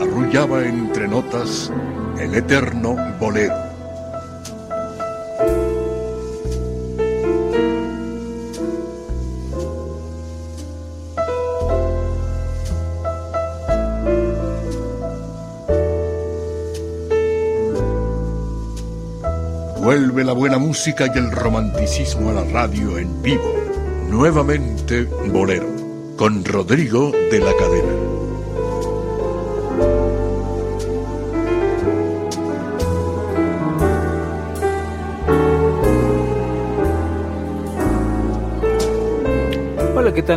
arrullaba entre notas el eterno bolero. Vuelve la buena música y el romanticismo a la radio en vivo. Nuevamente Bolero, con Rodrigo de la Cadena.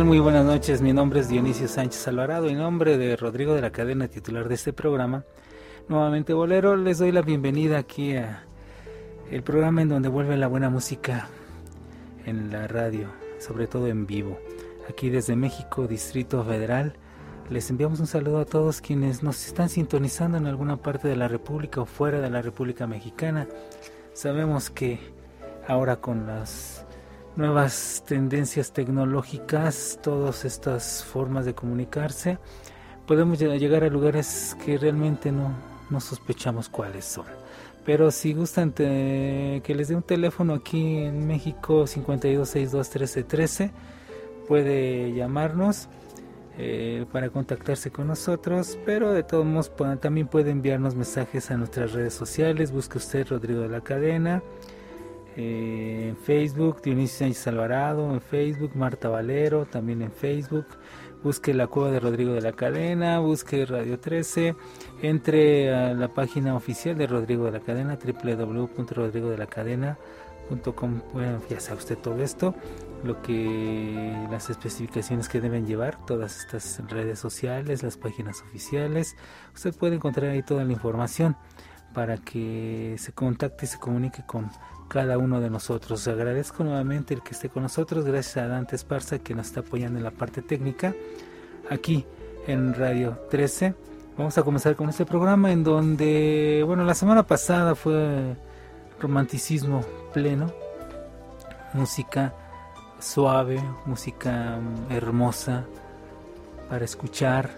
Muy buenas noches. Mi nombre es Dionisio Sánchez Alvarado. En nombre de Rodrigo de la cadena titular de este programa, nuevamente Bolero, les doy la bienvenida aquí a el programa en donde vuelve la buena música en la radio, sobre todo en vivo. Aquí desde México, Distrito Federal, les enviamos un saludo a todos quienes nos están sintonizando en alguna parte de la República o fuera de la República Mexicana. Sabemos que ahora con las nuevas tendencias tecnológicas, todas estas formas de comunicarse, podemos llegar a lugares que realmente no, no sospechamos cuáles son. Pero si gustan que les dé un teléfono aquí en México 52621313, puede llamarnos eh, para contactarse con nosotros, pero de todos modos también puede enviarnos mensajes a nuestras redes sociales, busque usted Rodrigo de la Cadena, eh, en Facebook, Dionisio Sánchez Alvarado, en Facebook, Marta Valero, también en Facebook. Busque la cueva de Rodrigo de la Cadena, busque Radio 13, entre a la página oficial de Rodrigo de la Cadena, www.rodrigodelacadena.com. Bueno, ya sabe usted todo esto, lo que las especificaciones que deben llevar, todas estas redes sociales, las páginas oficiales. Usted puede encontrar ahí toda la información para que se contacte y se comunique con cada uno de nosotros. Agradezco nuevamente el que esté con nosotros, gracias a Dante Esparza que nos está apoyando en la parte técnica aquí en Radio 13. Vamos a comenzar con este programa en donde, bueno, la semana pasada fue romanticismo pleno, música suave, música hermosa para escuchar,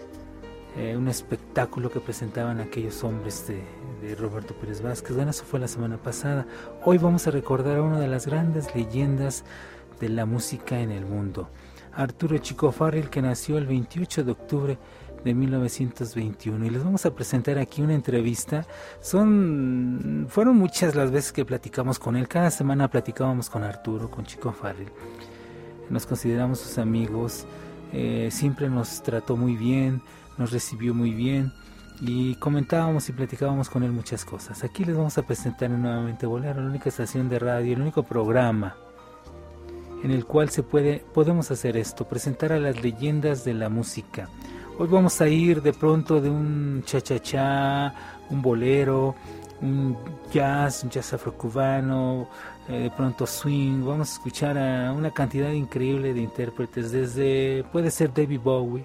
eh, un espectáculo que presentaban aquellos hombres de, Roberto Pérez Vázquez. Bueno, eso fue la semana pasada. Hoy vamos a recordar a una de las grandes leyendas de la música en el mundo. Arturo Chico Farrell, que nació el 28 de octubre de 1921 y les vamos a presentar aquí una entrevista. Son fueron muchas las veces que platicamos con él. Cada semana platicábamos con Arturo, con Chico Farrell. Nos consideramos sus amigos. Eh, siempre nos trató muy bien, nos recibió muy bien y comentábamos y platicábamos con él muchas cosas. Aquí les vamos a presentar nuevamente Bolero, la única estación de radio, el único programa en el cual se puede podemos hacer esto, presentar a las leyendas de la música. Hoy vamos a ir de pronto de un cha-cha-cha, un bolero, un jazz, un jazz afrocubano, eh, de pronto swing, vamos a escuchar a una cantidad increíble de intérpretes, desde puede ser David Bowie,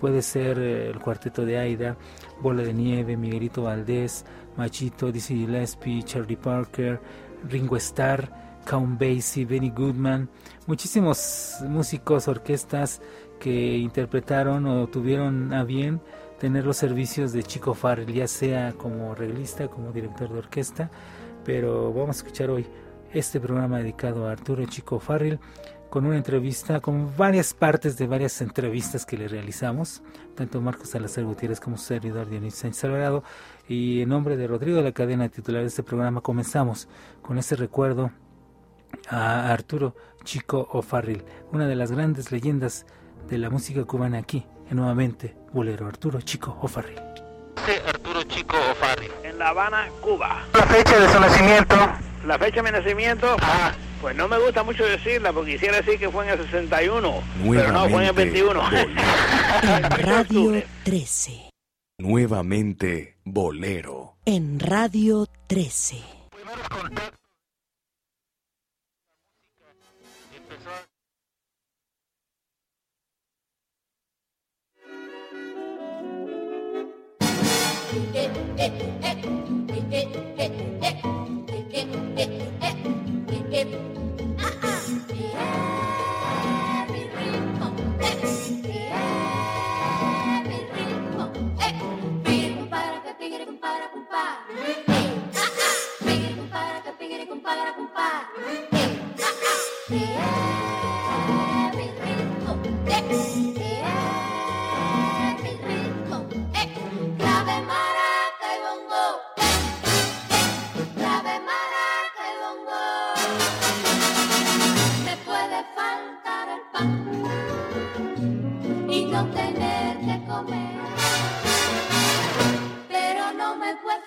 puede ser eh, el cuarteto de Aida, Bola de Nieve, Miguelito Valdés, Machito, Dizzy Gillespie, Charlie Parker, Ringo Starr, Count Basie, Benny Goodman, muchísimos músicos, orquestas que interpretaron o tuvieron a bien tener los servicios de Chico Farrell, ya sea como reglista, como director de orquesta, pero vamos a escuchar hoy este programa dedicado a Arturo Chico Farrell, con una entrevista, con varias partes de varias entrevistas que le realizamos, tanto Marcos Salazar Gutiérrez como su servidor Dionisio Sánchez Alvarado. Y en nombre de Rodrigo de la cadena titular de este programa, comenzamos con ese recuerdo a Arturo Chico O'Farrill, una de las grandes leyendas de la música cubana aquí, en nuevamente Bolero, Arturo Chico O'Farrill. Arturo Chico O'Farrill. En La Habana, Cuba. La fecha de su nacimiento. La fecha de mi nacimiento, Ah, pues no me gusta mucho decirla porque quisiera decir que fue en el 61, pero no, fue en el 21. En Radio 13. Nuevamente Bolero. En Radio 13. Tener que comer, pero no me puede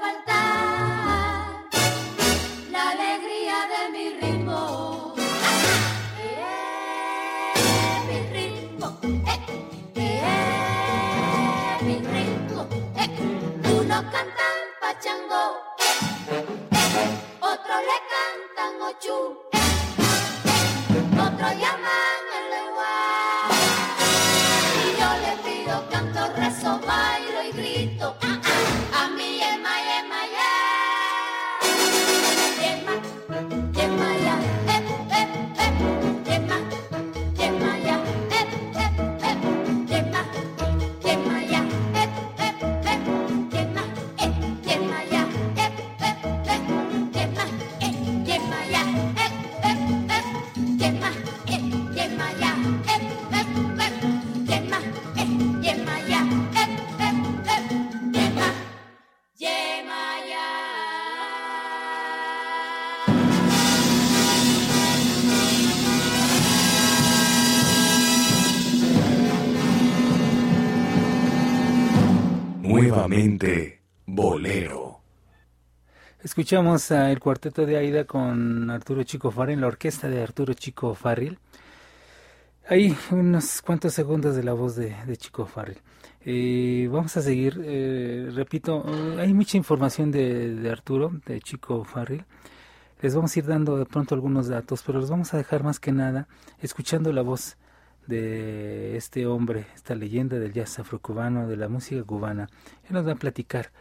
Escuchamos el cuarteto de Aida con Arturo Chico Farril, la orquesta de Arturo Chico Farril. Hay unos cuantos segundos de la voz de, de Chico Farril. Eh, vamos a seguir, eh, repito, hay mucha información de, de Arturo, de Chico Farril. Les vamos a ir dando de pronto algunos datos, pero los vamos a dejar más que nada escuchando la voz de este hombre, esta leyenda del jazz afrocubano, de la música cubana. Él nos va a platicar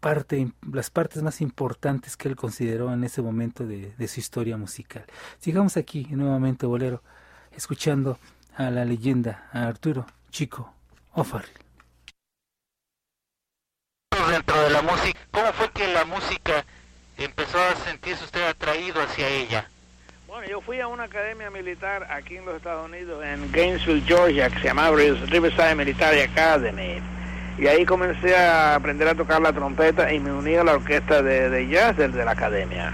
parte, las partes más importantes que él consideró en ese momento de, de su historia musical. Sigamos aquí nuevamente, Bolero, escuchando a la leyenda, a Arturo Chico O'Farrill. dentro de la música, ¿cómo fue que la música empezó a sentirse usted atraído hacia ella? Bueno, yo fui a una academia militar aquí en los Estados Unidos, en Gainesville, Georgia, que se llamaba Riverside Military Academy. Y ahí comencé a aprender a tocar la trompeta y me uní a la orquesta de, de jazz del- de la academia.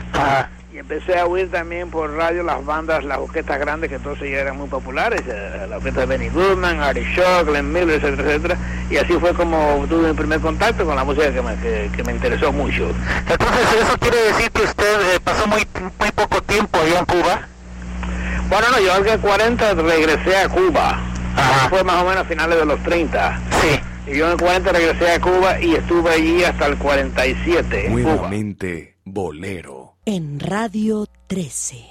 Y empecé a oír también por radio las bandas, las orquestas grandes que entonces ya eran muy populares, eh, la orquesta de Benny Goodman, Artie Shaw, Glenn Miller, etcétera, etcétera. Y así fue como tuve mi primer contacto con la música que me, que, que me interesó mucho. Entonces, ¿eso quiere decir que usted eh, pasó muy, muy poco tiempo allá en Cuba? Bueno, no, yo al 40 regresé a Cuba. Ajá. Fue más o menos a finales de los 30. Sí. Y yo en el 40 regresé a Cuba y estuve allí hasta el 47 en Cuba. Nuevamente Bolero. En Radio 13.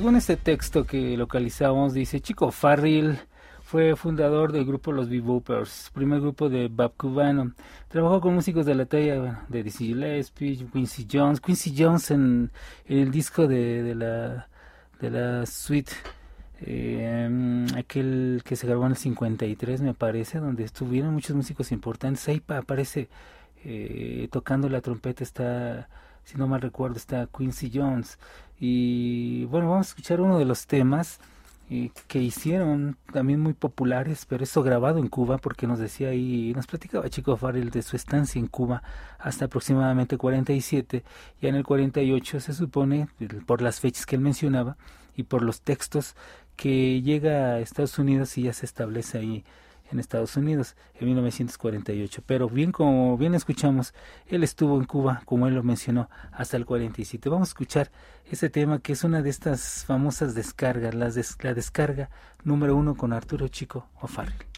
Según este texto que localizamos, dice Chico Farrell fue fundador del grupo Los Beboopers, primer grupo de bap cubano. Trabajó con músicos de la talla de Dizzy Gillespie, Quincy Jones, Quincy Jones en, el disco de, la de la suite eh, aquel que se grabó en el 53 me parece, donde estuvieron muchos músicos importantes. Ahí pa- aparece eh, tocando la trompeta está, si no mal recuerdo, está Quincy Jones. Y bueno, vamos a escuchar uno de los temas eh, que hicieron también muy populares, pero esto grabado en Cuba, porque nos decía ahí, nos platicaba Chico Farrell de su estancia en Cuba hasta aproximadamente 47, ya en el 48 se supone, por las fechas que él mencionaba y por los textos, que llega a Estados Unidos y ya se establece ahí en Estados Unidos en 1948. Pero bien como bien escuchamos, él estuvo en Cuba, como él lo mencionó, hasta el 47. Vamos a escuchar ese tema que es una de estas famosas descargas, las des- la descarga número uno con Arturo Chico O'Farrell.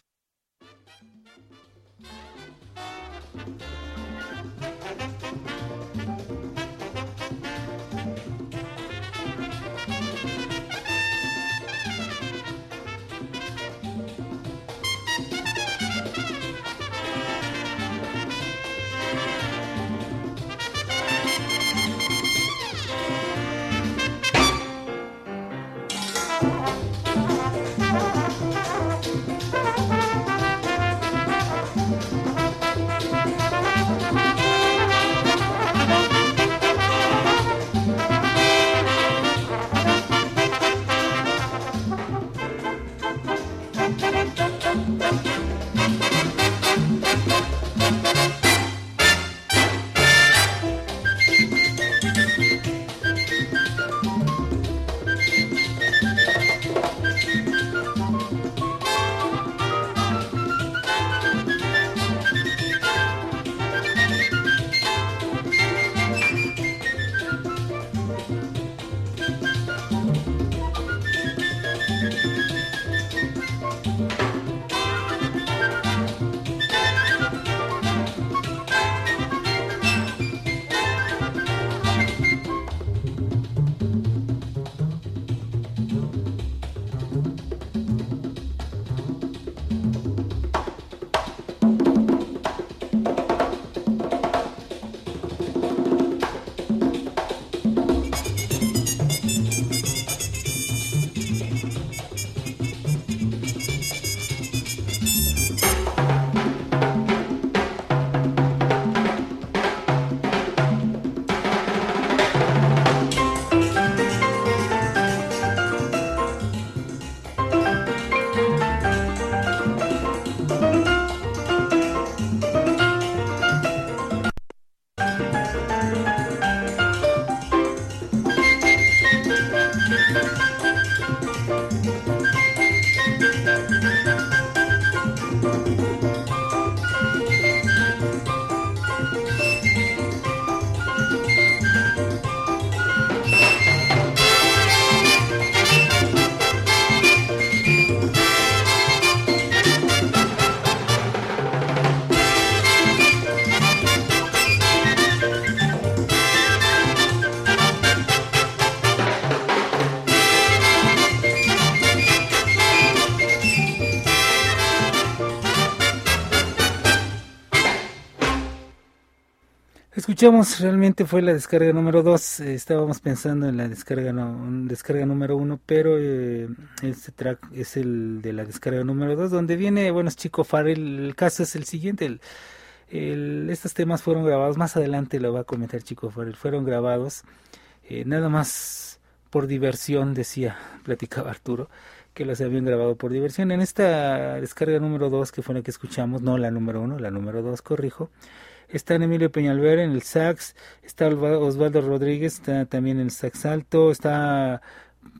Escuchamos, realmente fue la descarga número 2, estábamos pensando en la descarga no, descarga número 1, pero eh, este track es el de la descarga número 2, donde viene, bueno, es Chico Farrell, el caso es el siguiente, el, el, estos temas fueron grabados, más adelante lo va a comentar Chico Farrell, fueron grabados eh, nada más por diversión, decía, platicaba Arturo, que los habían grabado por diversión. En esta descarga número 2, que fue la que escuchamos, no la número 1, la número 2, corrijo, está Emilio Peñalver en el sax, está Osvaldo Rodríguez, está también en el sax alto, está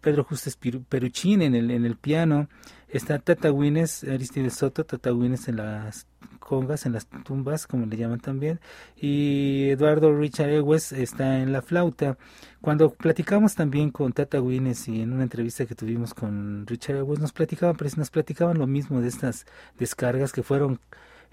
Pedro Justes Peruchín en el, en el piano, está Tata Wines, Aristides Soto, Tata Wines en las congas, en las tumbas, como le llaman también, y Eduardo Richard Ewes está en la flauta. Cuando platicamos también con Tata Wines y en una entrevista que tuvimos con Richard Ewes, nos platicaban, nos platicaban lo mismo de estas descargas que fueron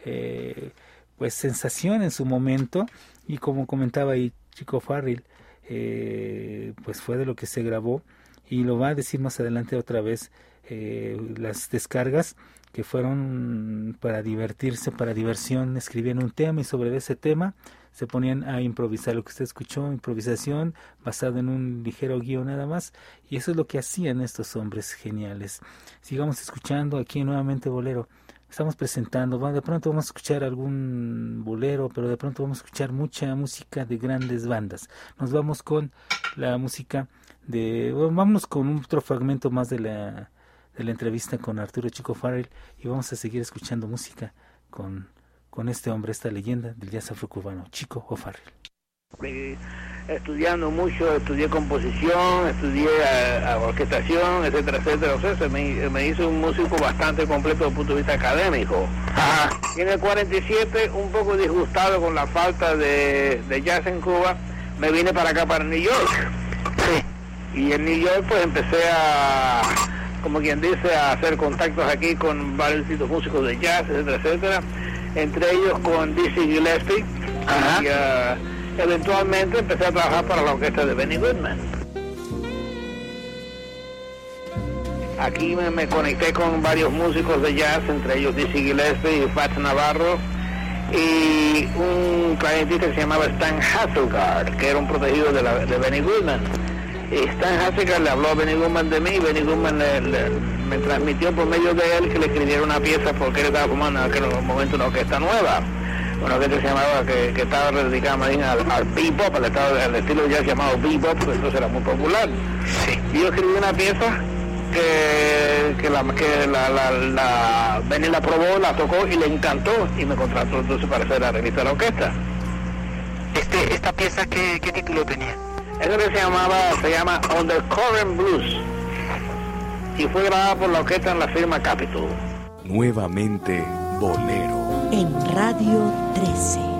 eh, pues sensación en su momento y como comentaba ahí Chico Farrell, eh, pues fue de lo que se grabó y lo va a decir más adelante otra vez eh, las descargas que fueron para divertirse, para diversión, escribían un tema y sobre ese tema se ponían a improvisar lo que usted escuchó, improvisación basado en un ligero guion nada más, y eso es lo que hacían estos hombres geniales. Sigamos escuchando aquí nuevamente Bolero. Estamos presentando, de pronto vamos a escuchar algún bolero, pero de pronto vamos a escuchar mucha música de grandes bandas. Nos vamos con la música de, bueno, vámonos con otro fragmento más de la, de la entrevista con Arturo Chico Farrell y vamos a seguir escuchando música con, con este hombre, esta leyenda del jazz afrocubano, Chico O'Farrell. Estudiando mucho, estudié composición, estudié eh, a- a orquestación, etcétera, etcétera. O sea, se me, me hizo un músico bastante completo desde el punto de vista académico. Y en el 47, un poco disgustado con la falta de, de jazz en Cuba, me vine para acá, para New York. Y en New York, pues empecé a, como quien dice, a hacer contactos aquí con varios músicos de jazz, etcétera, etcétera. Entre ellos con Dizzy Gillespie. Y ah, eventualmente empecé a trabajar para la orquesta de Benny Goodman. Aquí me, conecté con varios músicos de jazz, entre ellos Dizzy Gillespie y Fats Navarro, y un clarinetista que se llamaba Stan Hasselgaard, que era un protegido de, la, de Benny Goodman. Y Stan Hasselgaard le habló a Benny Goodman de mí, y Benny Goodman le- le- me transmitió por medio de él que le escribiera una pieza porque él estaba formando en aquel momento una orquesta nueva. Una orquesta que se llamaba, que, que estaba dedicada más bien al, al bebop, al, estado, al estilo de jazz llamado bebop, que entonces era muy popular. Y yo escribí una pieza que, que, la, que la, la, la Benny la probó, la tocó y le encantó y me contrató entonces para ser arreglista de la orquesta. Este, ¿Esta pieza qué, qué título tenía? Eso que se llamaba, se llama Undercurrent Blues y fue grabada por la orquesta en la firma Capitol. Nuevamente Bolero. En Radio 13.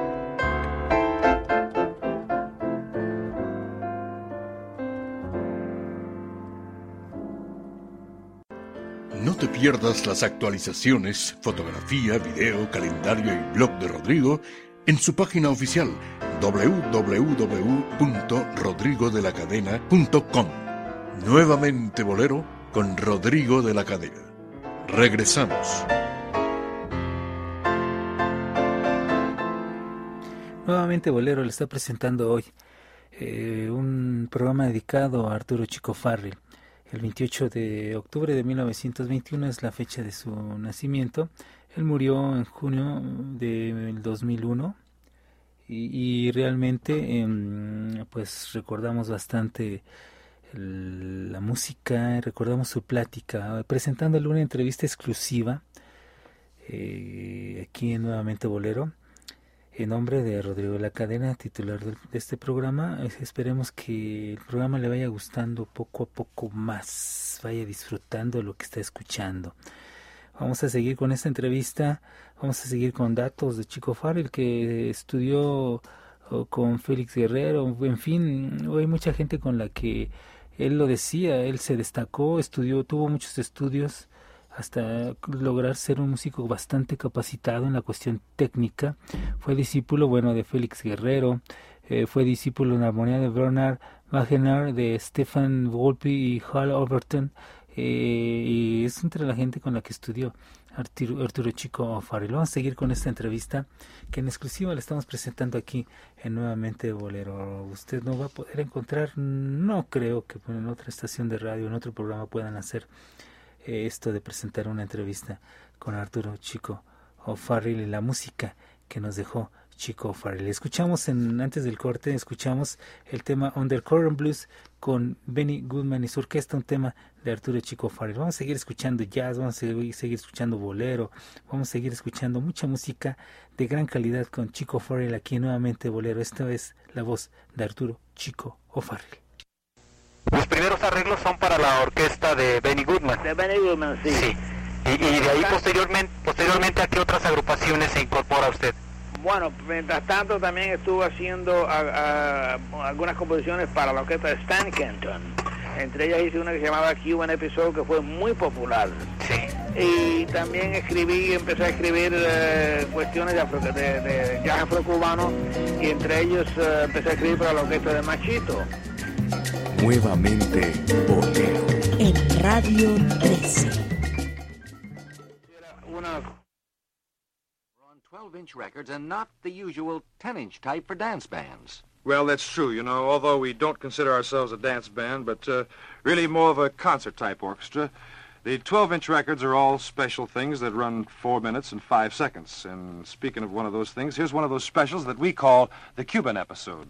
Las actualizaciones, fotografía, video, calendario y blog de Rodrigo en su página oficial www.rodrigodelacadena.com. Nuevamente Bolero con Rodrigo de la Cadena. Regresamos. Nuevamente Bolero le está presentando hoy eh, un programa dedicado a Arturo Chico Farrell. El 28 de octubre de 1921 es la fecha de su nacimiento. Él murió en junio del 2001 y, y realmente em, pues recordamos bastante la música, recordamos su plática, presentándole una entrevista exclusiva eh, aquí en Nuevamente Bolero. En nombre de Rodrigo la Cadena, titular de este programa, es- esperemos que el programa le vaya gustando poco a poco más, vaya disfrutando lo que está escuchando. Vamos a seguir con esta entrevista, vamos a seguir con datos de Chico Farrell que estudió con Félix Guerrero, en fin, hay mucha gente con la que él lo decía, él se destacó, estudió, tuvo muchos estudios hasta lograr ser un músico bastante capacitado en la cuestión técnica. Fue discípulo, bueno, de Félix Guerrero, eh, fue discípulo en armonía de Bernard Wagener, de Stefan Volpi y Hal Overton, eh, y es entre la gente con la que estudió Arturo, Arturo Chico Farrell. Vamos a seguir con esta entrevista que en exclusiva le estamos presentando aquí en Nuevamente Bolero. Usted no va a poder encontrar, no creo que en otra estación de radio, en otro programa puedan hacer esto de presentar una entrevista con Arturo Chico O'Farrill y la música que nos dejó Chico O'Farrill. Escuchamos en, antes del corte, escuchamos el tema Undercurrent Blues con Benny Goodman y su orquesta, un tema de Arturo Chico O'Farrill. Vamos a seguir escuchando jazz, vamos a seguir, seguir escuchando bolero, vamos a seguir escuchando mucha música de gran calidad con Chico O'Farrill aquí nuevamente bolero. Esta vez la voz de Arturo Chico O'Farrill. Los primeros arreglos son para la orquesta de Benny Goodman. De Benny Goodman, sí. Sí. Y, y de ahí posteriormente, posteriormente a qué otras agrupaciones se incorpora usted. Bueno, mientras tanto también estuvo haciendo a- a- algunas composiciones para la orquesta de Stan Kenton. Entre ellas hice una que se llamaba Cuban Episode que fue muy popular. Sí. Y también escribí, empecé a escribir eh, cuestiones de, afro- de, de jazz afrocubano y entre ellos eh, empecé a escribir para la orquesta de Machito. Nuevamente Bolero. En Radio 13. Una on 12 inch records and not the usual 10 inch type for dance bands. Well, that's true, you know, although we don't consider ourselves a dance band, but uh, really more of a concert-type orchestra. The 12-inch records are all special things that run four minutes and five seconds. And speaking of one of those things, here's one of those specials that we call the Cuban episode.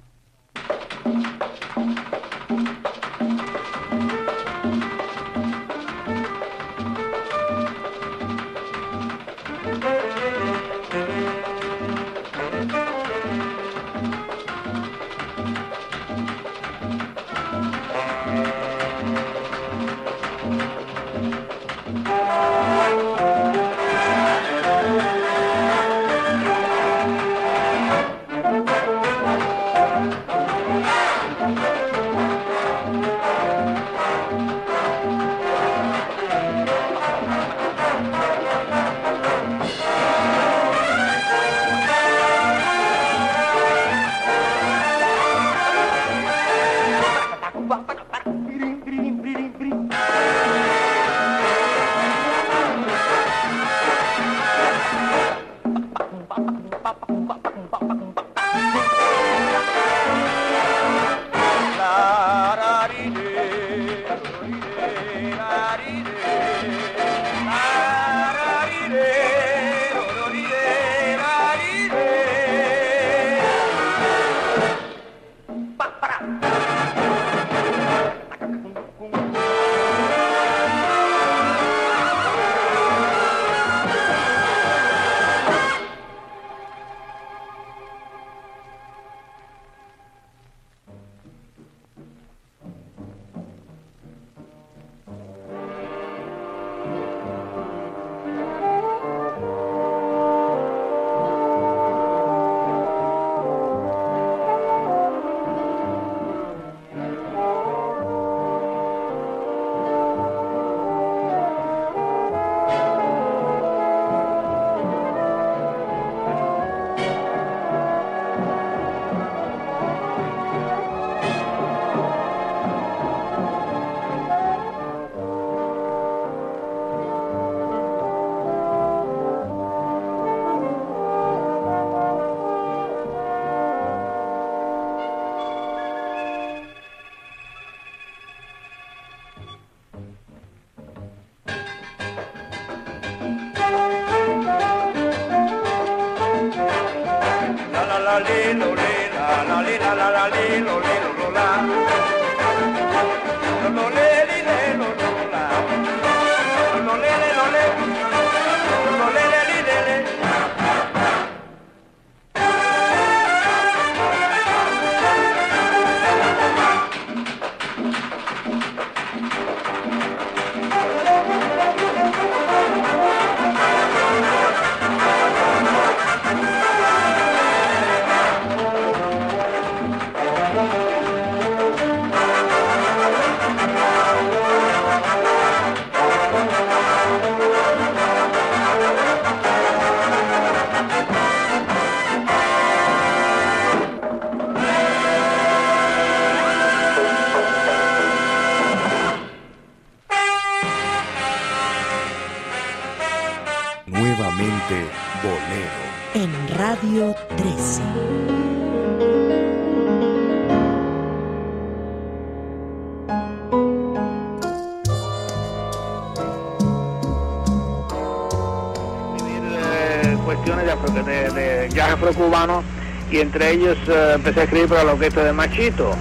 Entre ellos eh, empecé a escribir para la orquesta de Machito.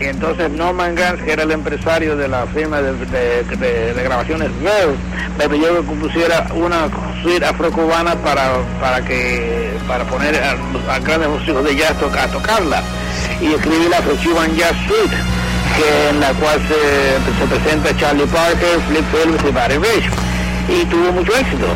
Y entonces Norman Gans, que era el empresario de la firma de, grabaciones Verve, me pidió que compusiera una suite afrocubana para, para, que, para poner a, a grandes músicos de jazz a tocarla. Y escribí la Afro-Cuban Jazz Suite, que en la cual se, se presenta Charlie Parker, Flip Phillips y Barry Rich. Y tuvo mucho éxito.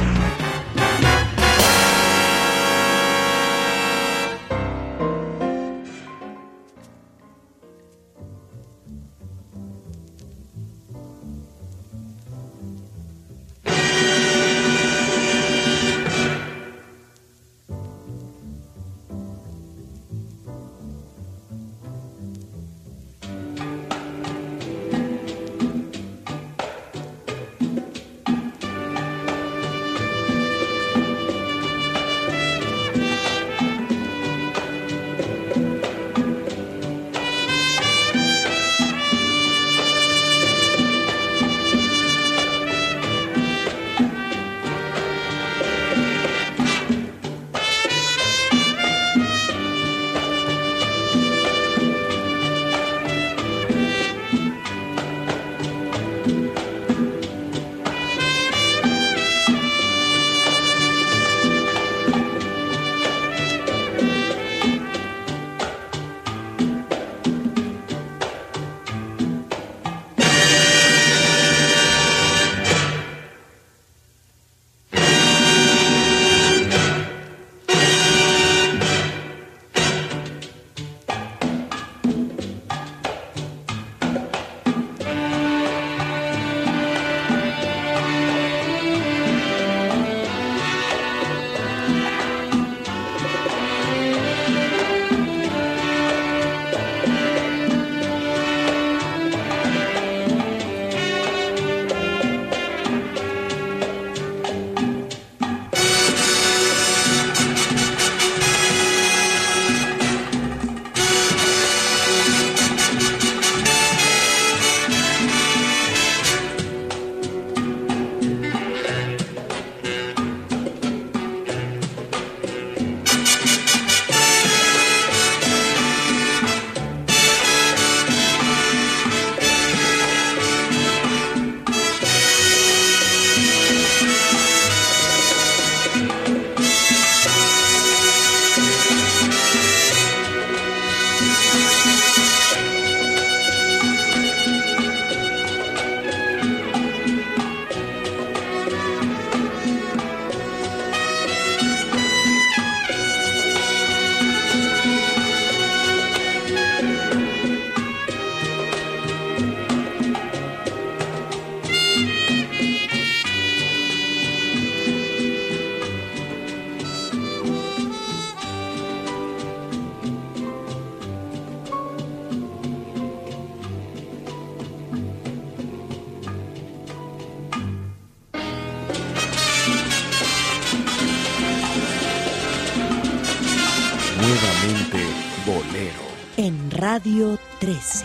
Radio 13.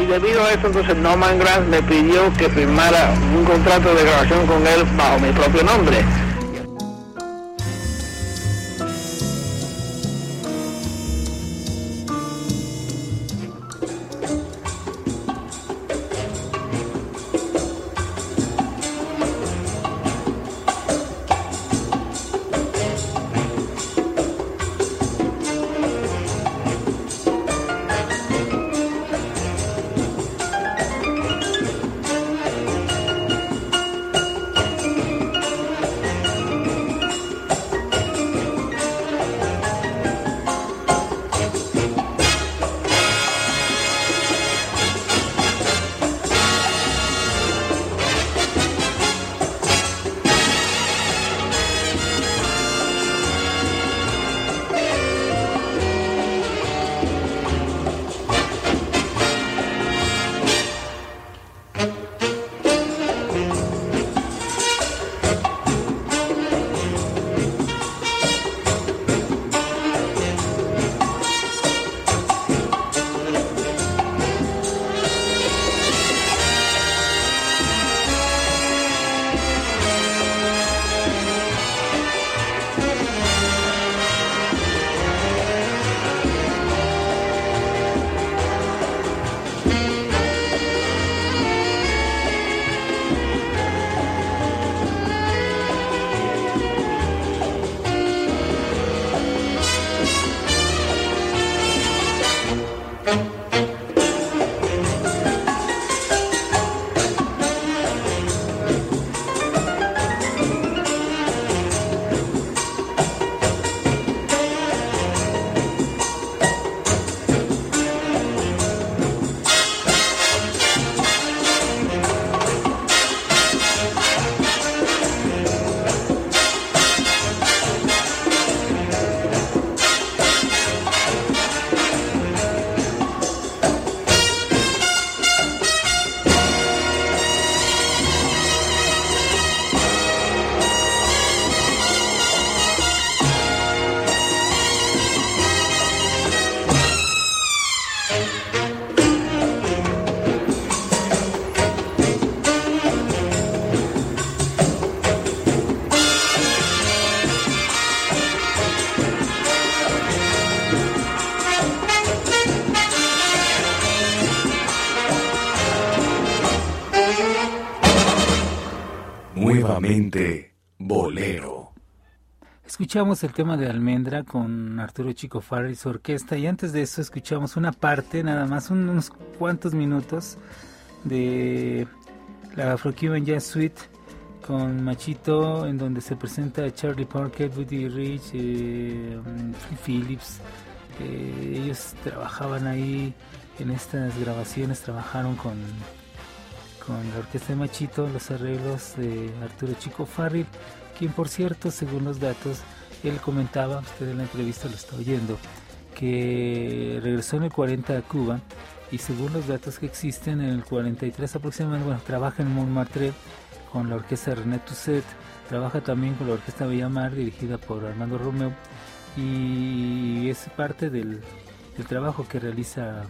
Y debido a eso, entonces Norman Granz me pidió que firmara un contrato de grabación con él bajo mi propio nombre. Escuchamos el tema de Almendra con Arturo Chico Farri su orquesta y antes de eso escuchamos una parte, nada más un- unos cuantos minutos de la Afro-Cuban Jazz Suite con Machito en donde se presenta Charlie Parker, Buddy Rich, eh, Phil Phillips. Ellos trabajaban ahí en estas grabaciones, trabajaron con, con la orquesta de Machito, los arreglos de Arturo Chico Farril, quien por cierto, según los datos, él comentaba, usted en la entrevista lo está oyendo, que regresó en el 40 a Cuba y según los datos que existen, en el 43 aproximadamente, bueno, trabaja en Montmartre con la orquesta René Toussaint, trabaja también con la orquesta Bellamar dirigida por Armando Romeo y es parte del, trabajo que realiza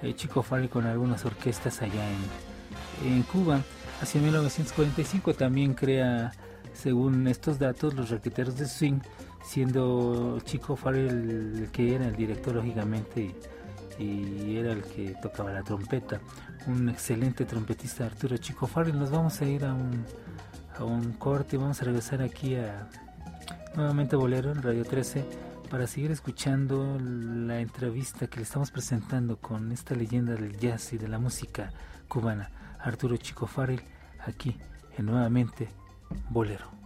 eh, Chico Farrell con algunas orquestas allá en, en Cuba. Hacia 1945 también crea, según estos datos, los raqueteros de swing, siendo Chico Farrell el que era el director lógicamente y, era el que tocaba la trompeta. Un excelente trompetista Arturo Chico Farrell. Nos vamos a ir a un, a un corte y vamos a regresar aquí a nuevamente Bolero en Radio 13 para seguir escuchando la entrevista que le estamos presentando con esta leyenda del jazz y de la música cubana, Arturo Chico Farrell, aquí en nuevamente Bolero.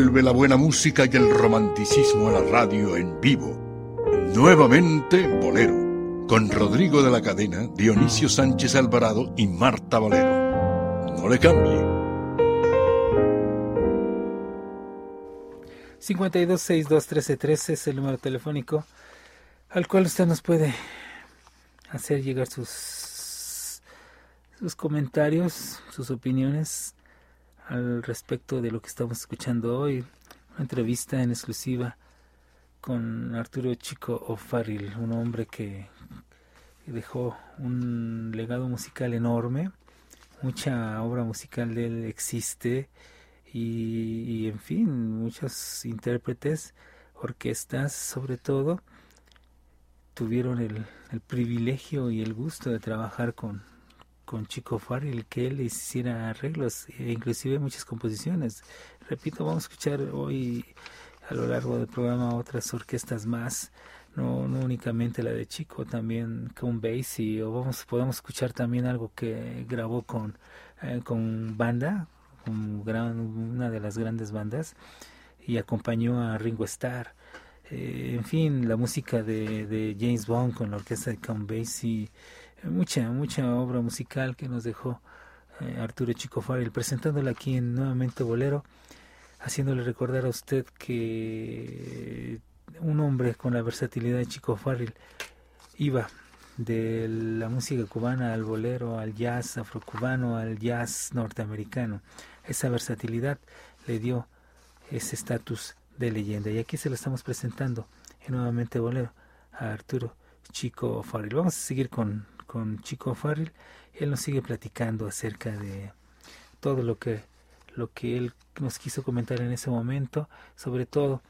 Vuelve la buena música y el romanticismo a la radio en vivo. Nuevamente Bolero, con Rodrigo de la Cadena, Dionisio Sánchez Alvarado y Marta Valero. No le cambie. 52621313 es el número telefónico al cual usted nos puede hacer llegar sus sus comentarios, sus opiniones al respecto de lo que estamos escuchando hoy. Una entrevista en exclusiva con Arturo Chico O'Farrill, un hombre que dejó un legado musical enorme. Mucha obra musical de él existe y, y, en fin, muchos intérpretes, orquestas sobre todo, tuvieron el, el privilegio y el gusto de trabajar con, con Chico Farrell, que él hiciera arreglos e inclusive muchas composiciones. Repito, vamos a escuchar hoy a lo largo del programa otras orquestas más, no, únicamente la de Chico, también con Basie, o vamos, podemos escuchar también algo que grabó con, eh, con banda, con gran, una de las grandes bandas, y acompañó a Ringo Starr. Eh, en fin, la música de, de James Bond con la orquesta de Count Basie, mucha, mucha obra musical que nos dejó eh, Arturo Chico Farrell, presentándola aquí en Nuevamente Bolero, haciéndole recordar a usted que un hombre con la versatilidad de Chico Farrell iba de la música cubana al bolero, al jazz afrocubano, al jazz norteamericano. Esa versatilidad le dio ese estatus de leyenda. Y aquí se lo estamos presentando en nuevamente bolero a Arturo Chico Farrell. Vamos a seguir con, con Chico Farrell. Él nos sigue platicando acerca de todo lo que, lo que él nos quiso comentar en ese momento, sobre todo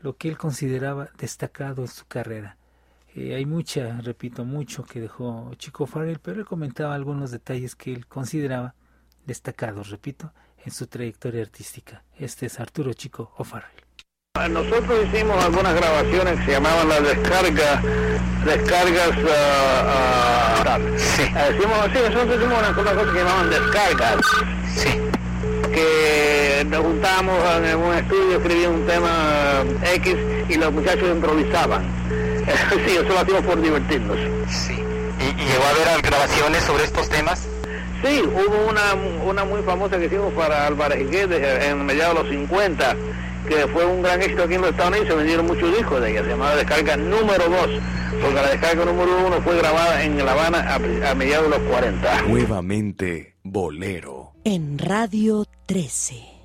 lo que él consideraba destacado en su carrera. Eh, hay mucha, repito, mucho que dejó Chico Farrell, pero él comentaba algunos detalles que él consideraba destacados, repito, en su trayectoria artística. Este es Arturo Chico O'Farrell. Nosotros hicimos algunas grabaciones que se llamaban las descargas, descargas, ah, ah, Sí, eh, hicimos, sí, nosotros hicimos unas cosas que se llamaban descargas, sí. que nos juntábamos en un estudio, escribían un tema X y los muchachos improvisaban. sí, eso lo hacíamos por divertirnos. Sí. ¿Y, y llegó a haber grabaciones sobre estos temas? Sí, hubo una, una muy famosa que hicimos para Álvarez Guedes en mediados de los 50, que fue un gran éxito aquí en los Estados Unidos, se vendieron muchos discos de ella, se llamaba Descarga número 2, porque la descarga número 1 fue grabada en La Habana a, a mediados de los 40. Nuevamente Bolero. En Radio 13.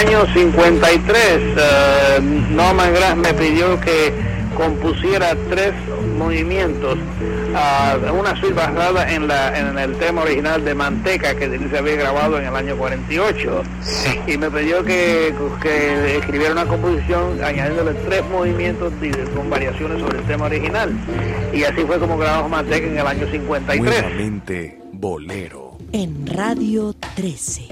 Año 53, eh, Norman Gras me pidió que compusiera tres movimientos, ah, una suite basada en, la, en el tema original de Manteca que él se había grabado en el año 48. Sí. Y me pidió que, que escribiera una composición añadiéndole tres movimientos con variaciones sobre el tema original. Y así fue como grabamos Manteca en el año 53. Nuevamente Bolero. En Radio 13.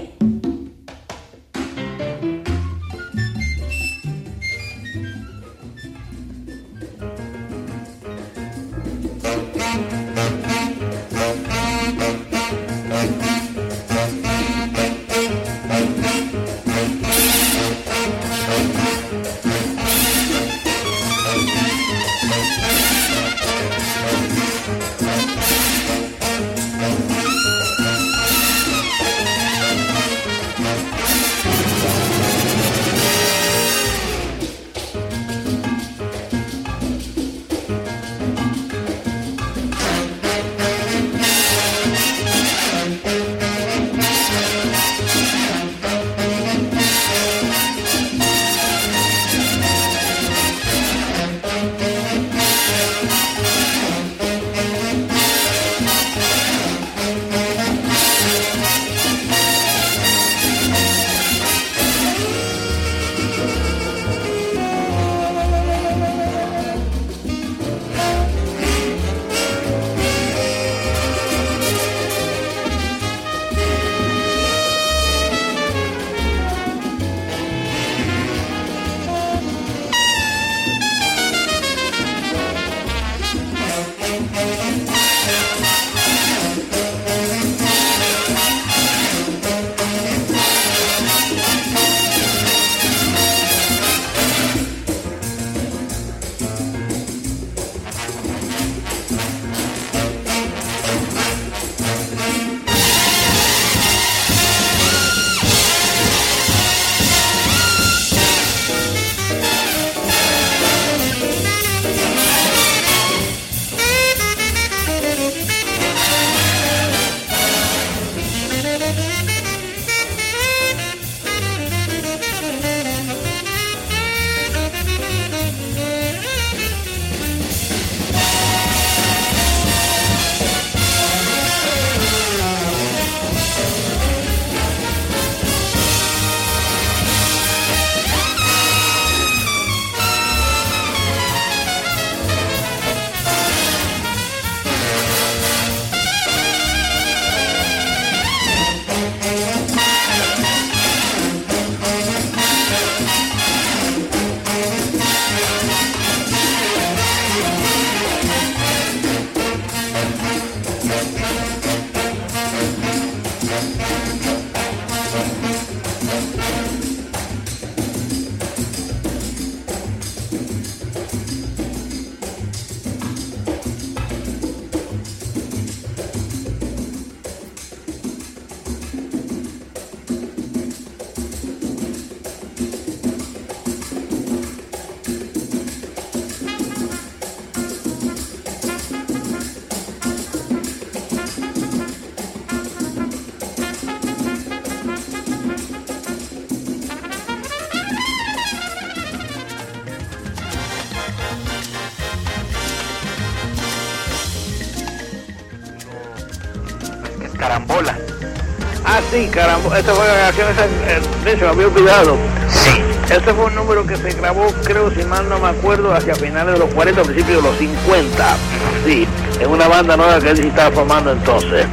Sí, caramba, esta fue la canción, esa, eh, de hecho, me había olvidado. Sí. Este fue un número que se grabó, creo, si mal no me acuerdo, hacia finales de los 40, principios de los 50. Sí, en una banda nueva que él estaba formando entonces.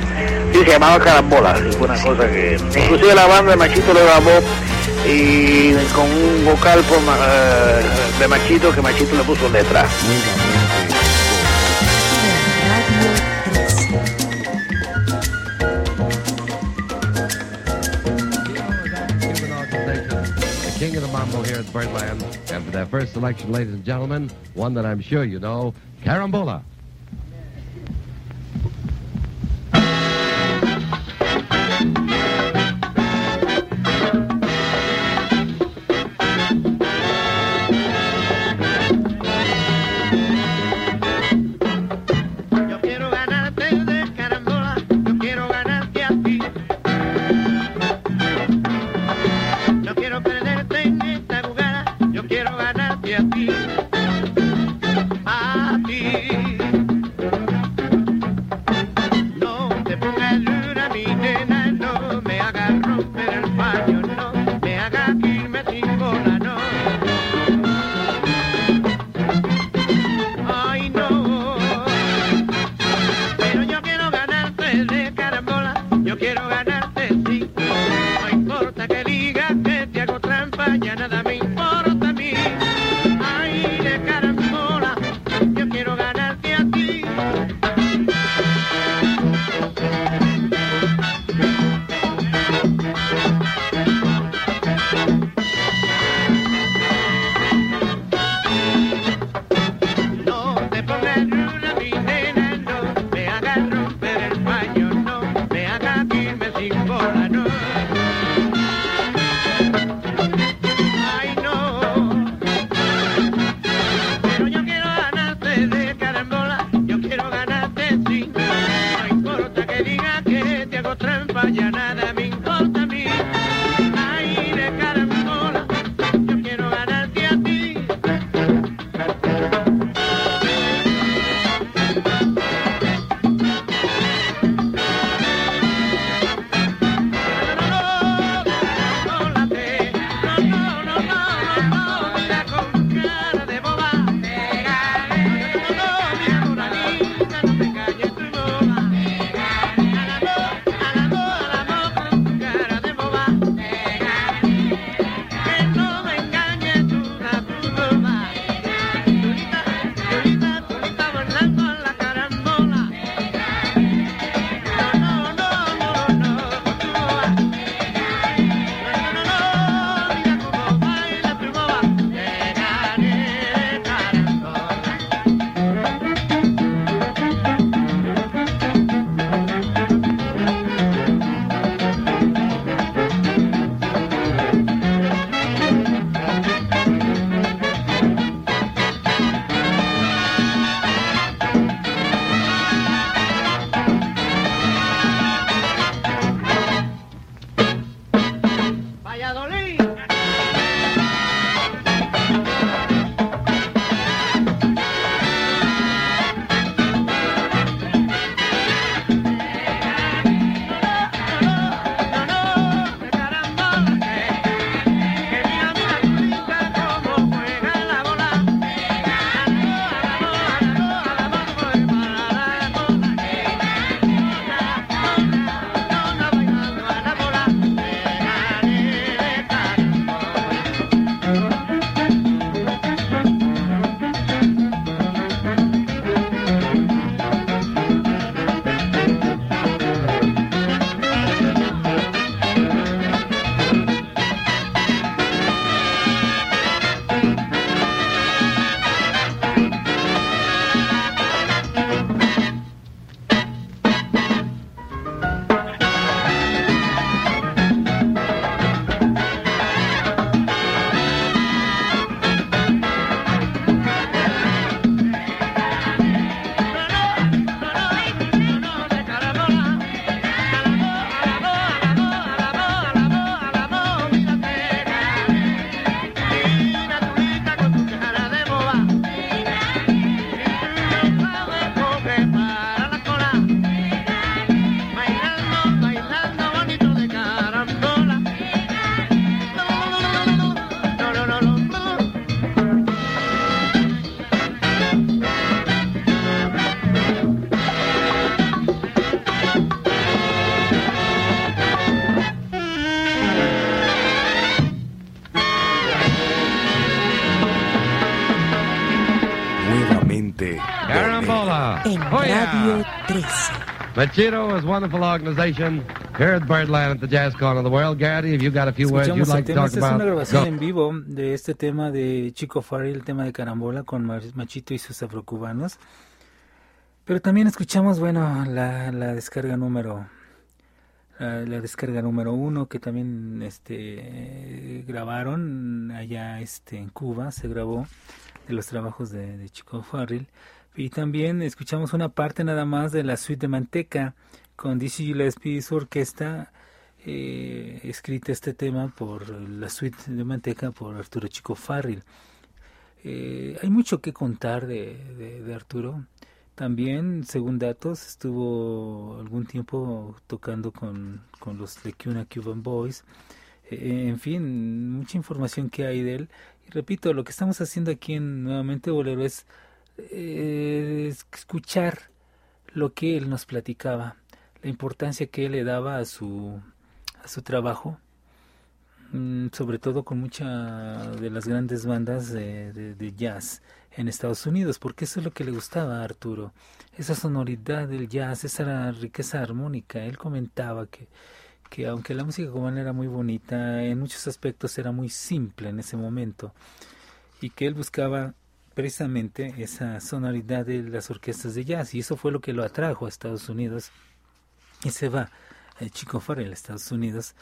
Sí, se llamaba Carambola, fue una cosa que... Inclusive la banda de Machito lo grabó y con un vocal por, eh, de Machito que Machito le puso letra. First selection, ladies and gentlemen, one that I'm sure you know, Machito is a wonderful organization here at Birdland at the Jazz Corner of the World. Garrity, if you got a few words you'd like to talk esta es una about, grabación go. en vivo de este tema de Chico Farrell, el tema de Carambola con Machito y sus afrocubanos. Pero también escuchamos, bueno, la, la descarga número la, la descarga número uno que también este grabaron allá este en Cuba, se grabó de los trabajos de, de Chico Farrell. Y también escuchamos una parte nada más de la suite de Manteca con Dizzy Gillespie y su orquesta eh, escrita este tema por la suite de Manteca por Arturo Chico Farrell. Eh, hay mucho que contar de, Arturo. También, según datos, estuvo algún tiempo tocando con, con los de Cuna Cuban Boys. Eh, en fin, mucha información que hay de él. Y repito, lo que estamos haciendo aquí en Nuevamente Bolero es eh, escuchar lo que él nos platicaba, la importancia que él le daba a su, a su trabajo, mm, sobre todo con mucha de las grandes bandas de, de- de jazz en Estados Unidos, porque eso es lo que le gustaba a Arturo, esa sonoridad del jazz, esa riqueza armónica. Él comentaba que, que aunque la música cubana era muy bonita, en muchos aspectos era muy simple en ese momento, y que él buscaba precisamente esa sonoridad de las orquestas de jazz, y eso fue lo que lo atrajo a Estados Unidos, y se va el Chico Farrell a Estados Unidos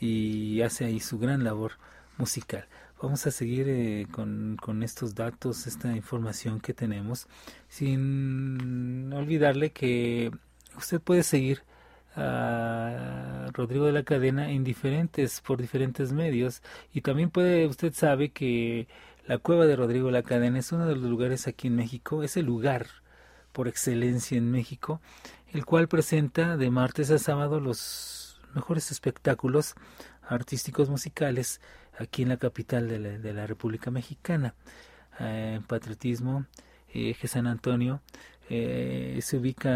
y hace ahí su gran labor musical. Vamos a seguir eh, con, con estos datos, esta información que tenemos, sin olvidarle que usted puede seguir a Rodrigo de la Cadena en diferentes, por diferentes medios y también puede, usted sabe que la cueva de Rodrigo la Cadena es uno de los lugares aquí en México, es el lugar por excelencia en México, el cual presenta de martes a sábado los mejores espectáculos artísticos musicales aquí en la capital de la, de la República Mexicana. Eh, en Patriotismo, eh, Eje San Antonio, eh, se ubica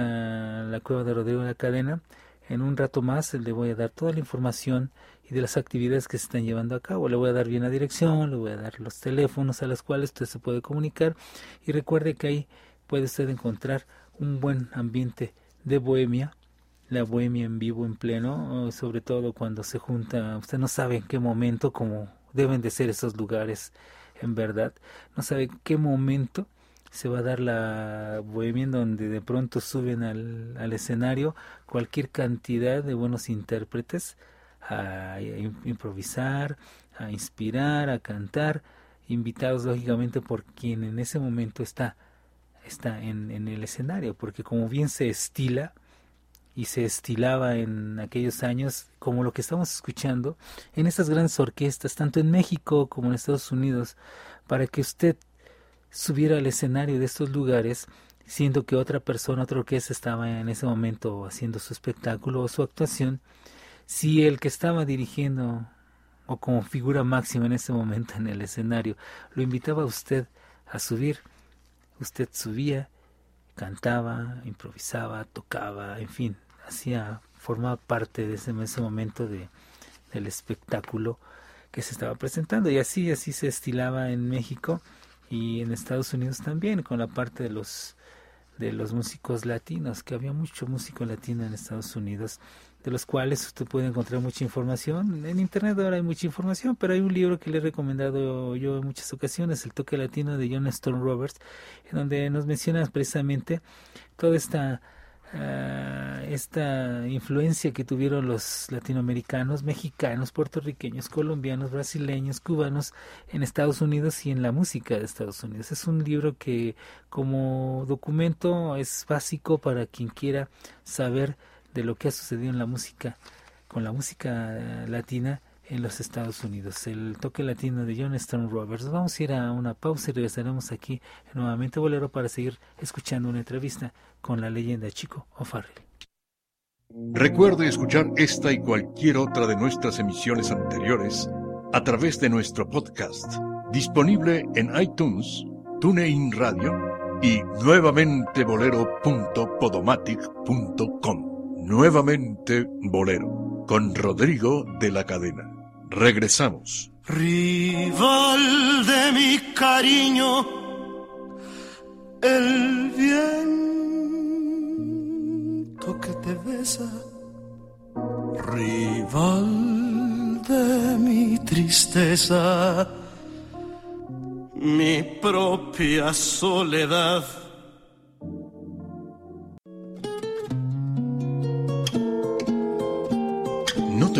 la cueva de Rodrigo la Cadena. En un rato más le voy a dar toda la información y de las actividades que se están llevando a cabo. Le voy a dar bien la dirección, le voy a dar los teléfonos a los cuales usted se puede comunicar y recuerde que ahí puede usted encontrar un buen ambiente de bohemia, la bohemia en vivo, en pleno, sobre todo cuando se junta, usted no sabe en qué momento, como deben de ser esos lugares, en verdad, no sabe en qué momento se va a dar la bohemia en donde de pronto suben al, al escenario cualquier cantidad de buenos intérpretes a, improvisar, a inspirar, a cantar, invitados lógicamente por quien en ese momento está está en, en el escenario, porque como bien se estila y se estilaba en aquellos años, como lo que estamos escuchando, en esas grandes orquestas, tanto en México como en Estados Unidos, para que usted subiera al escenario de estos lugares, siendo que otra persona, otra orquesta estaba en ese momento haciendo su espectáculo o su actuación, si el que estaba dirigiendo o como figura máxima en ese momento en el escenario lo invitaba a usted a subir, usted subía, cantaba, improvisaba, tocaba, en fin, hacía, formaba parte de ese, ese momento de, del espectáculo que se estaba presentando. Y así, así se estilaba en México y en Estados Unidos también con la parte de los de los músicos latinos, que había mucho músico latino en Estados Unidos, de los cuales usted puede encontrar mucha información. En internet ahora hay mucha información, pero hay un libro que le he recomendado yo en muchas ocasiones, El toque latino de John Stone Roberts, en donde nos menciona precisamente toda esta uh, esta influencia que tuvieron los latinoamericanos, mexicanos, puertorriqueños, colombianos, brasileños, cubanos en Estados Unidos y en la música de Estados Unidos. Es un libro que como documento es básico para quien quiera saber de lo que ha sucedido en la música, con la música latina en los Estados Unidos. El toque latino de John Roberts. Vamos a ir a una pausa y regresaremos aquí nuevamente Bolero para seguir escuchando una entrevista con la leyenda Chico O'Farrell. Recuerde escuchar esta y cualquier otra de nuestras emisiones anteriores a través de nuestro podcast, disponible en iTunes, TuneIn Radio y nuevamente bolero.podomatic.com. Nuevamente Bolero, con Rodrigo de la Cadena. Regresamos. Rival de mi cariño, el viento que te besa, rival de mi tristeza, mi propia soledad.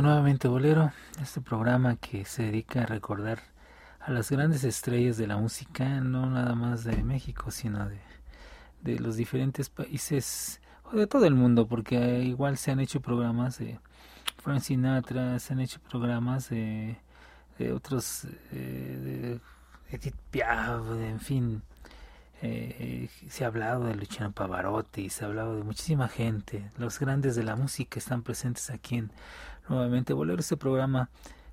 Nuevamente Bolero, este programa que se dedica a recordar a las grandes estrellas de la música, no nada más de México, sino de, de los diferentes países o de todo el mundo, porque igual se han hecho programas de Frank Sinatra, se han hecho programas de, de otros, eh, Edith Piaf, en fin, eh, se ha hablado de Luciano Pavarotti, se ha hablado de muchísima gente, los grandes de la música están presentes aquí en Nuevamente Bolero, este programa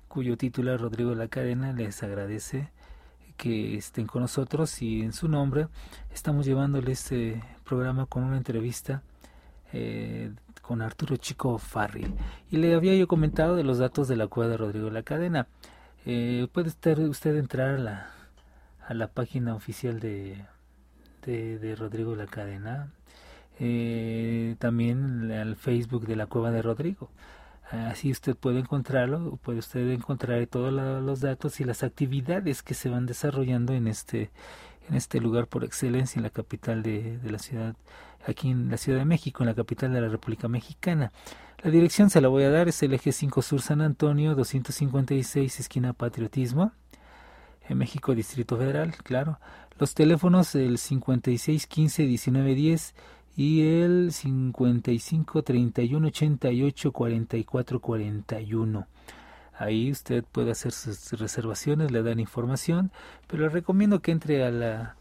cuyo titular Rodrigo de la Cadena les agradece que estén con nosotros y en su nombre estamos llevándole este programa con una entrevista eh, con Arturo Chico Farri. Y le había yo comentado de los datos de la cueva de Rodrigo de la Cadena. Eh, puede estar usted entrar a la, a la página oficial de, de, de Rodrigo de la Cadena eh, también al Facebook de la cueva de Rodrigo Así usted puede encontrarlo, puede usted encontrar todos los datos y las actividades que se van desarrollando en este, en este lugar por excelencia, en la capital de, la ciudad, aquí en la Ciudad de México, en la capital de la República Mexicana. La dirección se la voy a dar, es el eje 5 Sur San Antonio, 256, esquina Patriotismo, en México, Distrito Federal, claro. Los teléfonos, el 5615 1910 y el 55 31 88 44 41. Ahí usted puede hacer sus reservaciones, le dan información, pero le recomiendo que entre a la,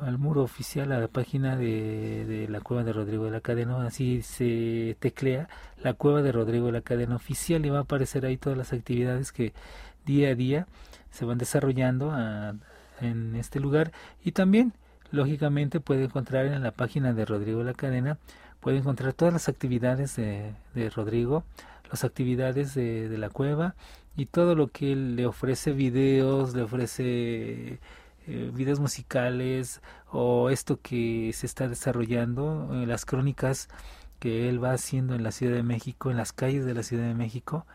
al muro oficial, a la página de, de, la cueva de Rodrigo de la Cadena, así se teclea la cueva de Rodrigo de la Cadena oficial y va a aparecer ahí todas las actividades que día a día se van desarrollando a, en este lugar y también lógicamente puede encontrar en la página de Rodrigo La Cadena, puede encontrar todas las actividades de, de Rodrigo, las actividades de, la cueva y todo lo que él le ofrece, videos, le ofrece eh, videos musicales o esto que se está desarrollando, eh, las crónicas que él va haciendo en la Ciudad de México, en las calles de la Ciudad de México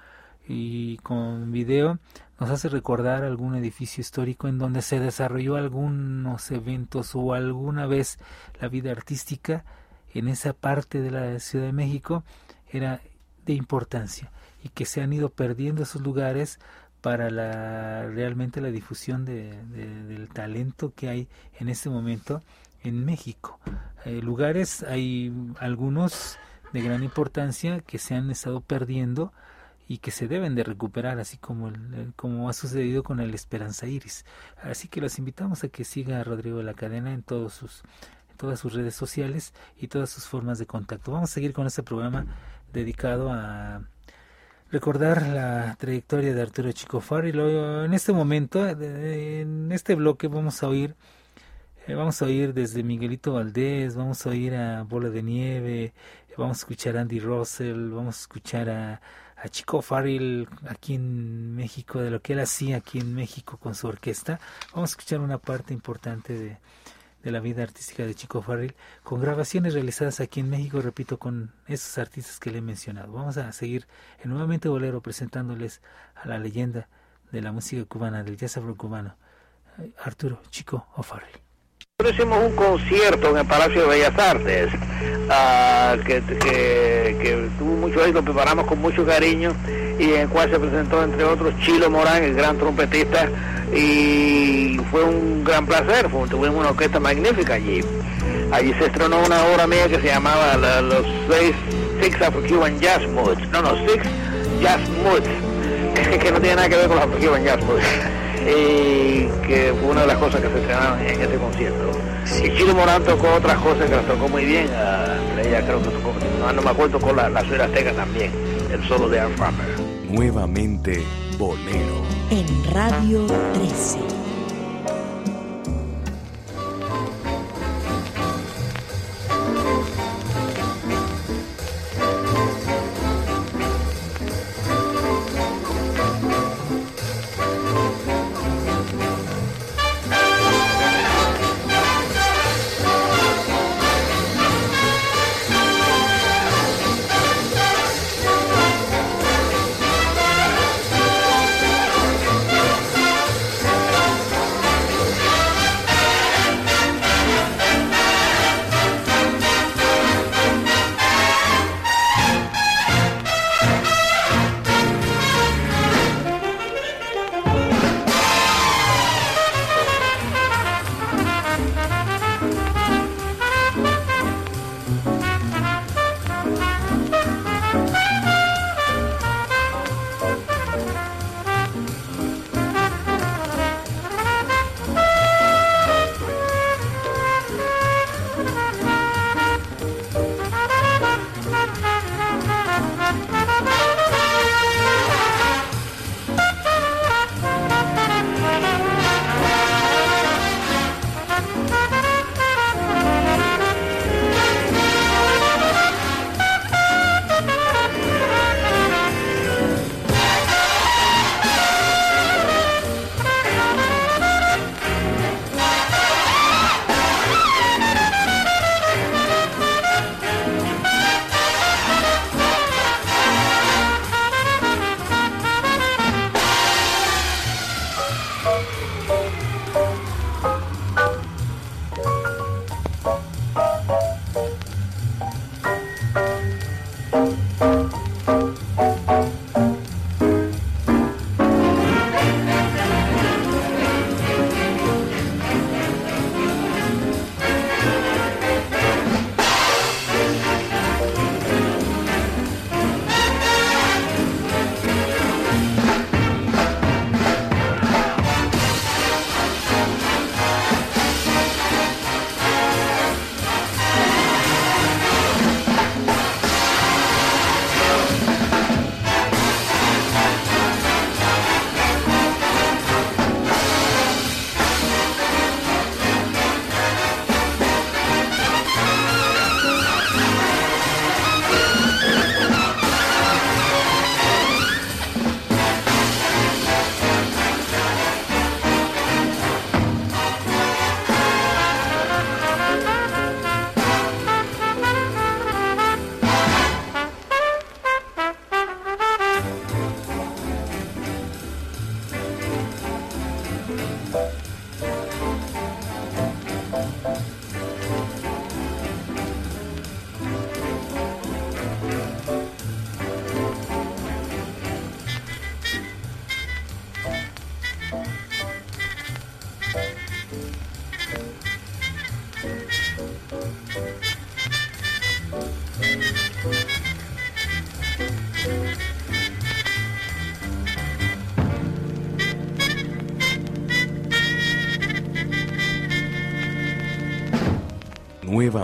y con video nos hace recordar algún edificio histórico en donde se desarrolló algunos eventos o alguna vez la vida artística en esa parte de la Ciudad de México era de importancia y que se han ido perdiendo esos lugares para la realmente la difusión de, de, del talento que hay en este momento en México. Eh, lugares hay algunos de gran importancia que se han estado perdiendo y que se deben de recuperar, así como, el, como ha sucedido con el Esperanza Iris. Así que los invitamos a que siga a Rodrigo de la Cadena en, todos sus, todas sus redes sociales y todas sus formas de contacto. Vamos a seguir con este programa dedicado a recordar la trayectoria de Arturo Chico Farri. En este momento, en este bloque, vamos a oír eh, vamos a oír desde Miguelito Valdés, vamos a oír a Bola de Nieve, vamos a escuchar a Andy Russell, vamos a escuchar a, a Chico Farrell aquí en México, de lo que él hacía aquí en México con su orquesta. Vamos a escuchar una parte importante de, la vida artística de Chico Farrell con grabaciones realizadas aquí en México, repito, con esos artistas que le he mencionado. Vamos a seguir en nuevamente Bolero presentándoles a la leyenda de la música cubana, del jazz afrocubano, Arturo Chico O'Farrell. Nosotros hicimos un concierto en el Palacio de Bellas Artes uh, que, tuvo mucho éxito, preparamos con mucho cariño y en el cual se presentó entre otros Chilo Morán, el gran trompetista, y fue un gran placer, fue, tuvimos una orquesta magnífica allí. Allí se estrenó una obra mía que se llamaba la, Los Seis Six Afro-Cuban Jazz Moods, no, no, Six Jazz Moods, que no tiene nada que ver con los Afro-Cuban Jazz Moods y que fue una de las cosas que se estrenaron en este concierto. Y Chilo Morán tocó otras cosas que las tocó muy bien, entre ellas creo que tocó, no, no me acuerdo, tocó la, la suela azteca también, el solo de Art Farmer. Nuevamente bolero. En Radio 13.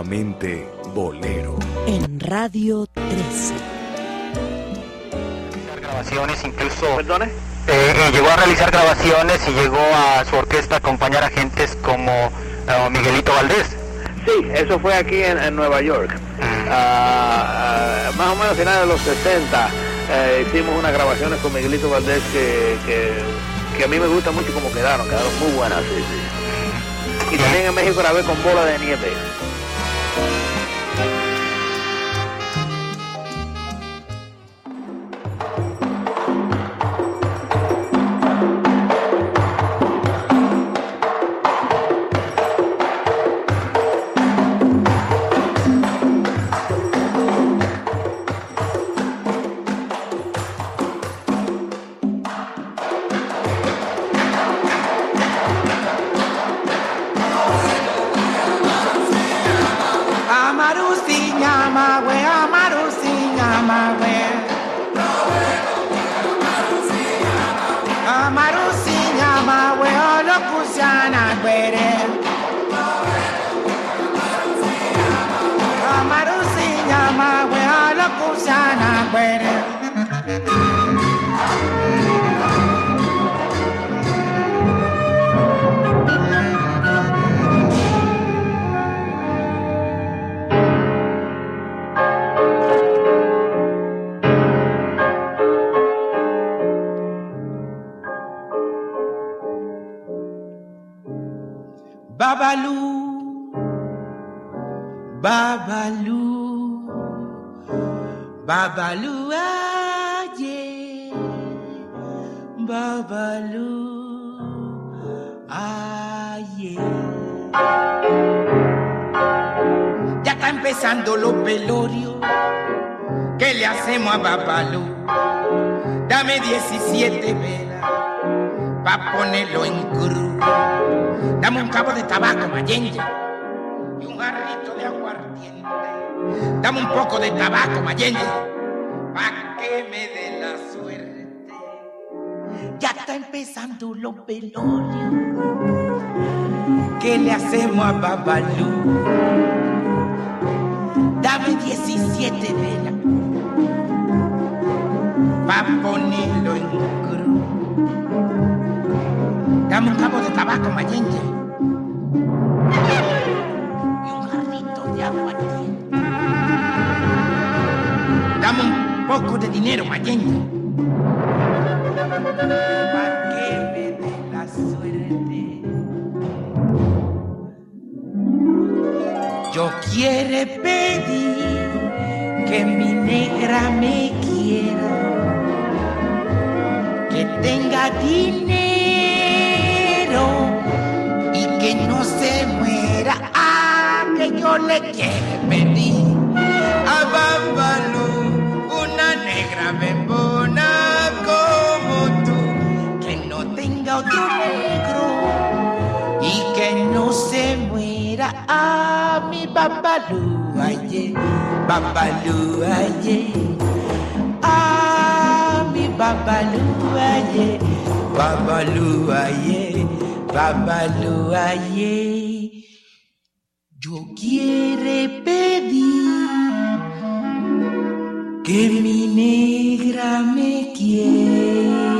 Nuevamente bolero. En Radio 13. grabaciones, incluso ¿Perdone? eh, eh, llegó a realizar grabaciones y llegó a su orquesta a acompañar a gentes como eh, Miguelito Valdés. Sí, eso fue aquí en, en Nueva York. Ah, ah, más o menos a finales de los 60 eh, hicimos unas grabaciones con Miguelito Valdés que, que, que a mí me gusta mucho como quedaron, quedaron muy buenas, sí, sí. Y también en México grabé con Bola de Nieve. We olo Babalu, aye, Babalu, aye. Ya está empezando los velorios. ¿Qué le hacemos a Babalu? Dame 17 velas pa' ponerlo en cruz. Dame un cabo de tabaco, Mayenje, Dame un poco de tabaco, Mayenje, pa' que me dé la suerte. Ya está empezando los velorios. ¿Qué le hacemos a Babalú? Dame 17 velas pa' ponerlo en cruz. Dame un cabo de tabaco, Mayenje. Y un jarrito de agua. Un poco de dinero, que me dé la suerte. Yo quiero pedir que mi negra me quiera, que tenga dinero y que no se muera. Ah, que yo le quiero pedir bembona como tú, que no tenga otro negro y que no se muera. Ah, mi Babalu, aye, Babalu, aye. Ah, mi Babalu, aye, Babalu, aye, Babalu, aye. Yo quiero pedir que mi negra me quiera.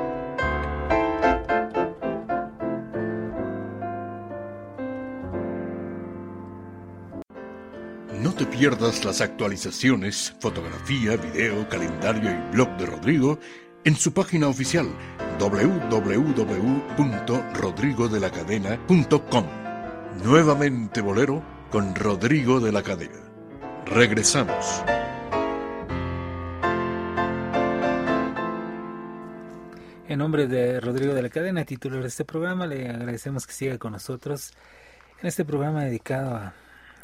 Te pierdas las actualizaciones, fotografía, video, calendario y blog de Rodrigo en su página oficial www.rodrigodelacadena.com. Nuevamente Bolero con Rodrigo de la Cadena. Regresamos. En nombre de Rodrigo de la Cadena, titular de este programa, le agradecemos que siga con nosotros en este programa dedicado a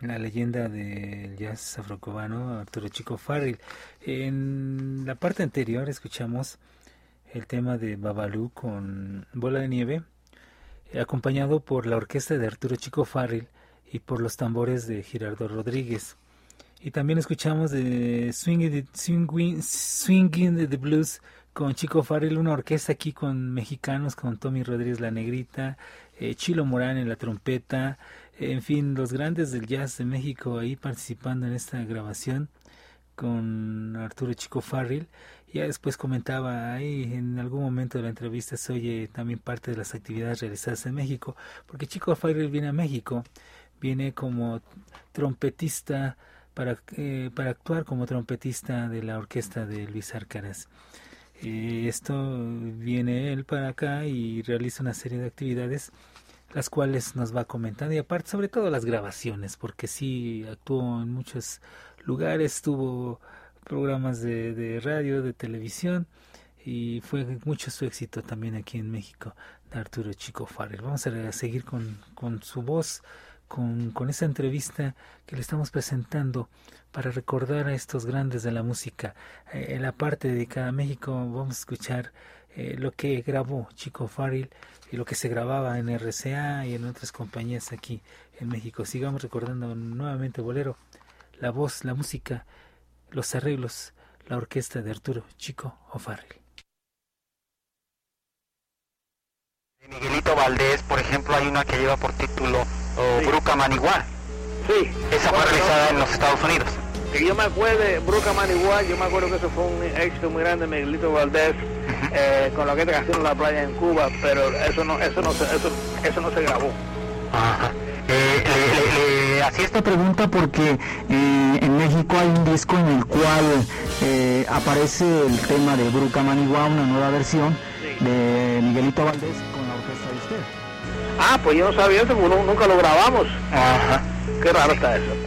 la leyenda del jazz afrocubano Arturo Chico Farrell. En la parte anterior escuchamos el tema de Babalú con Bola de Nieve, acompañado por la orquesta de Arturo Chico Farrell y por los tambores de Girardo Rodríguez. Y también escuchamos de Swinging the, Swinging, Swinging the Blues con Chico Farrell, una orquesta aquí con mexicanos, con Tommy Rodríguez la Negrita, eh, Chilo Morán en la trompeta, en fin, los grandes del jazz de México ahí participando en esta grabación con Arturo Chico Farrell Ya después comentaba ahí en algún momento de la entrevista se oye también parte de las actividades realizadas en México, porque Chico Farrell viene a México, viene como trompetista para, eh, para actuar como trompetista de la orquesta de Luis Arcaraz. Eh, esto viene él para acá y realiza una serie de actividades las cuales nos va comentando y aparte sobre todo las grabaciones porque sí actuó en muchos lugares tuvo programas de, de radio de televisión y fue mucho su éxito también aquí en México de Arturo Chico Farrell vamos a seguir con, con su voz con, con esa entrevista que le estamos presentando para recordar a estos grandes de la música. Eh, en la parte dedicada a México vamos a escuchar eh, lo que grabó Chico Farrell y lo que se grababa en RCA y en otras compañías aquí en México. Sigamos recordando nuevamente Bolero, la voz, la música, los arreglos, la orquesta de Arturo Chico O'Farrell. Miguelito Valdés, por ejemplo, hay una que lleva por título oh, Bruca Maniguá. Sí. Esa fue realizada en los Estados Unidos. Que yo me acuerdo, Bruca Maniguá, yo me acuerdo que eso fue un éxito muy grande, Miguelito Valdés, eh, con la orquesta Canción la Playa en Cuba, pero eso no, eso no, se, eso, eso no se grabó. Ajá. Eh, le- le hacía esta pregunta porque eh, en México hay un disco en el cual eh, aparece el tema de Bruca Manigua, una nueva versión de Miguelito Valdés con la orquesta de usted. Ah, pues yo no sabía eso, porque nunca lo grabamos. Ajá. Qué raro está eso.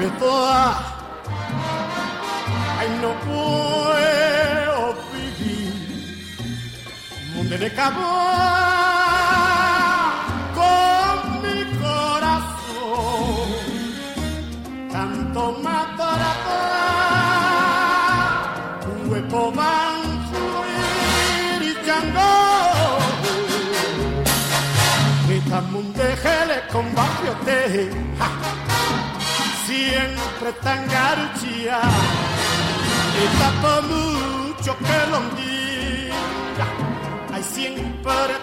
vive toda, ay no puedo vivir, mundo de cabo con mi corazón, tanto para un hueco más Esta mundejele con barrio te siempre tan garuchía Está por mucho que lo diga Hay siempre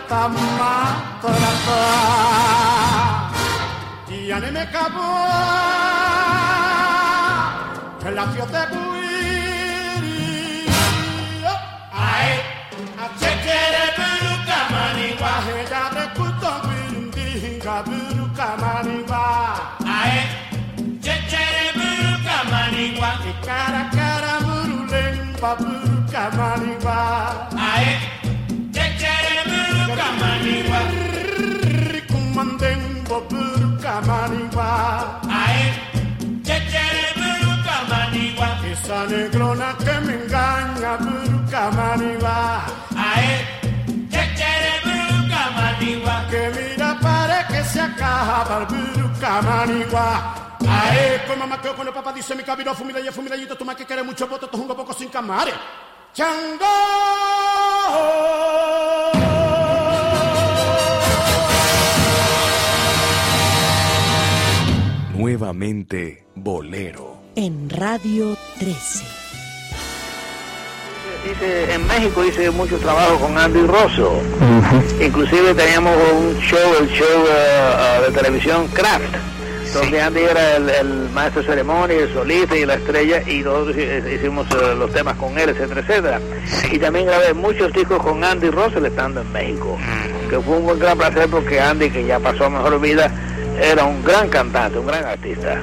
para atrás Y ya no me acabó. Que la de pabuka maniwa. Aye, chechere buka maniwa. Kumandeng bobuka maniwa. Aye, chechere buka maniwa. Esa negrona que me engaña buka maniwa. Aye, chechere buka maniwa. Que mira para que se acaba buka maniwa. Ae Con mamá que con el papá dice mi y fumila y tú más que quieres mucho voto tú un poco sin camare Chango Nuevamente Bolero. En Radio 13. Hice, en México hice mucho trabajo con Andy Rosso. Inclusive teníamos un show, el show eh, eh, de televisión Kraft, donde Andy era el, el maestro de ceremonia, el solista y la estrella, y nosotros hi- hicimos eh, los temas con él, etcétera, etcétera. Y también grabé muchos discos con Andy Russell estando en México, que fue un gran placer porque Andy, que ya pasó a mejor vida, era un gran cantante, un gran artista.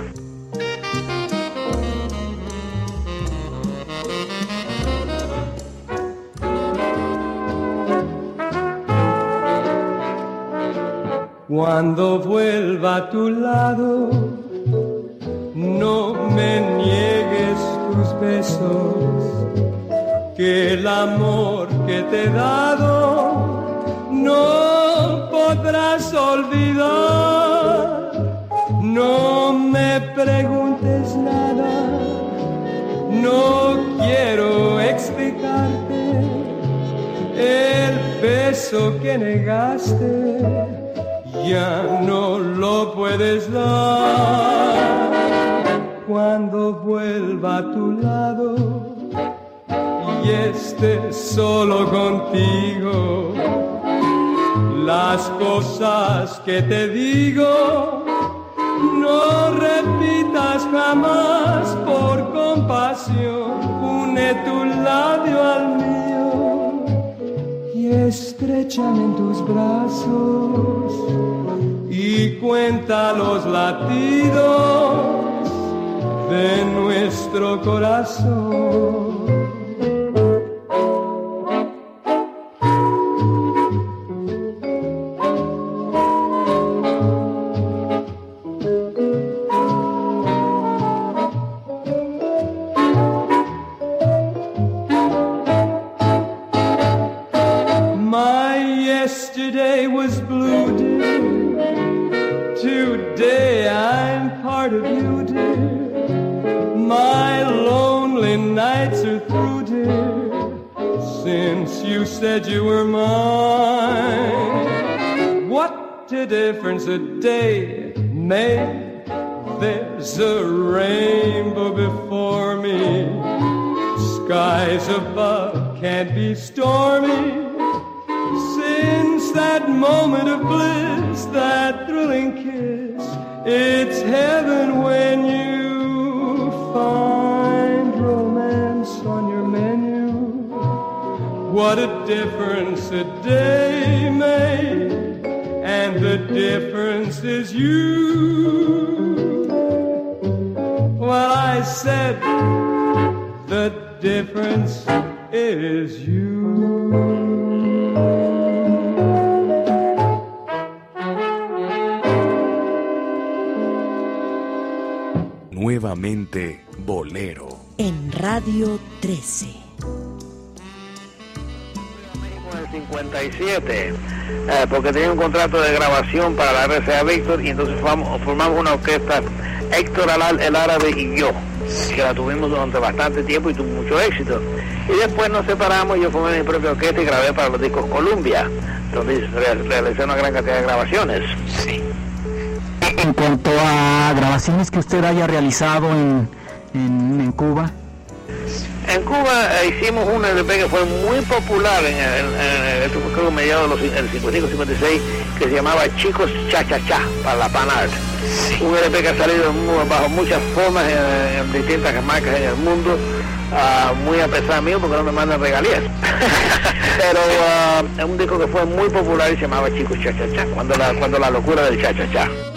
Cuando vuelva a tu lado, no me niegues tus besos, que el amor que te he dado no podrás olvidar. No me preguntes nada, no quiero explicarte el beso que negaste, ya no lo puedes dar. Cuando vuelva a tu lado y esté solo contigo, las cosas que te digo no repitas jamás por compasión, une tu labio al mío estrechame en tus brazos y cuenta los latidos de nuestro corazón. Porque tenía un contrato de grabación para la RCA Víctor y entonces formamos, una orquesta, Héctor Alal, el árabe y yo, que la tuvimos durante bastante tiempo y tuvo mucho éxito. Y después nos separamos, yo formé mi propia orquesta y grabé para los discos Columbia, donde re- realicé una gran cantidad de grabaciones. Sí. En cuanto a grabaciones que usted haya realizado en, en, Cuba, Cuba eh, hicimos un LP que fue muy popular en el, creo mediados de los el 55-56 que se llamaba Chicos Cha Cha Cha para la Pan Art. Un LP que ha salido bajo muchas formas en, en distintas marcas en el mundo, ah, muy a pesar mío porque no me mandan regalías. Pero ah, es un disco que fue muy popular y se llamaba Chicos Cha Cha Cha, cuando la, cuando la locura del Cha Cha Cha.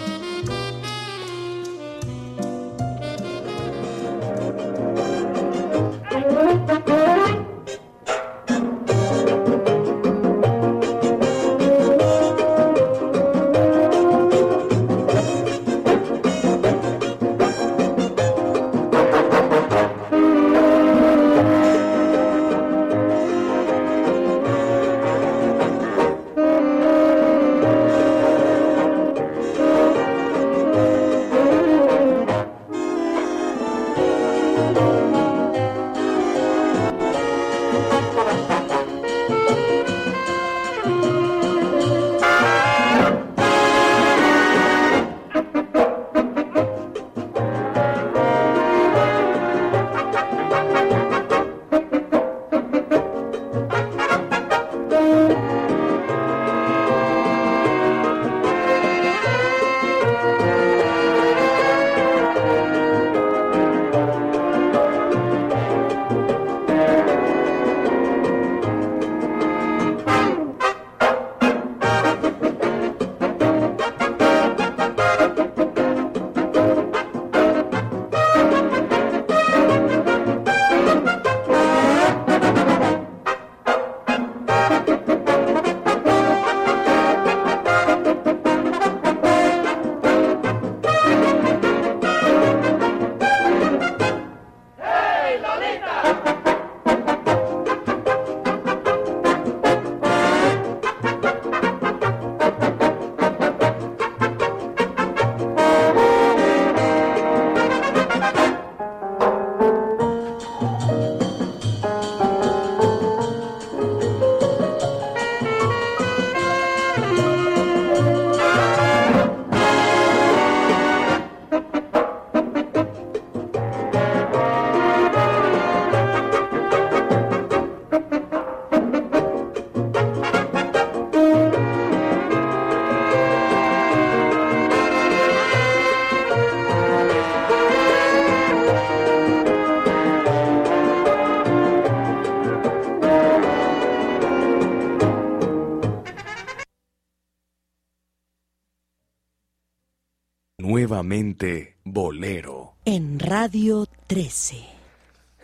Nuevamente Bolero. En Radio 13.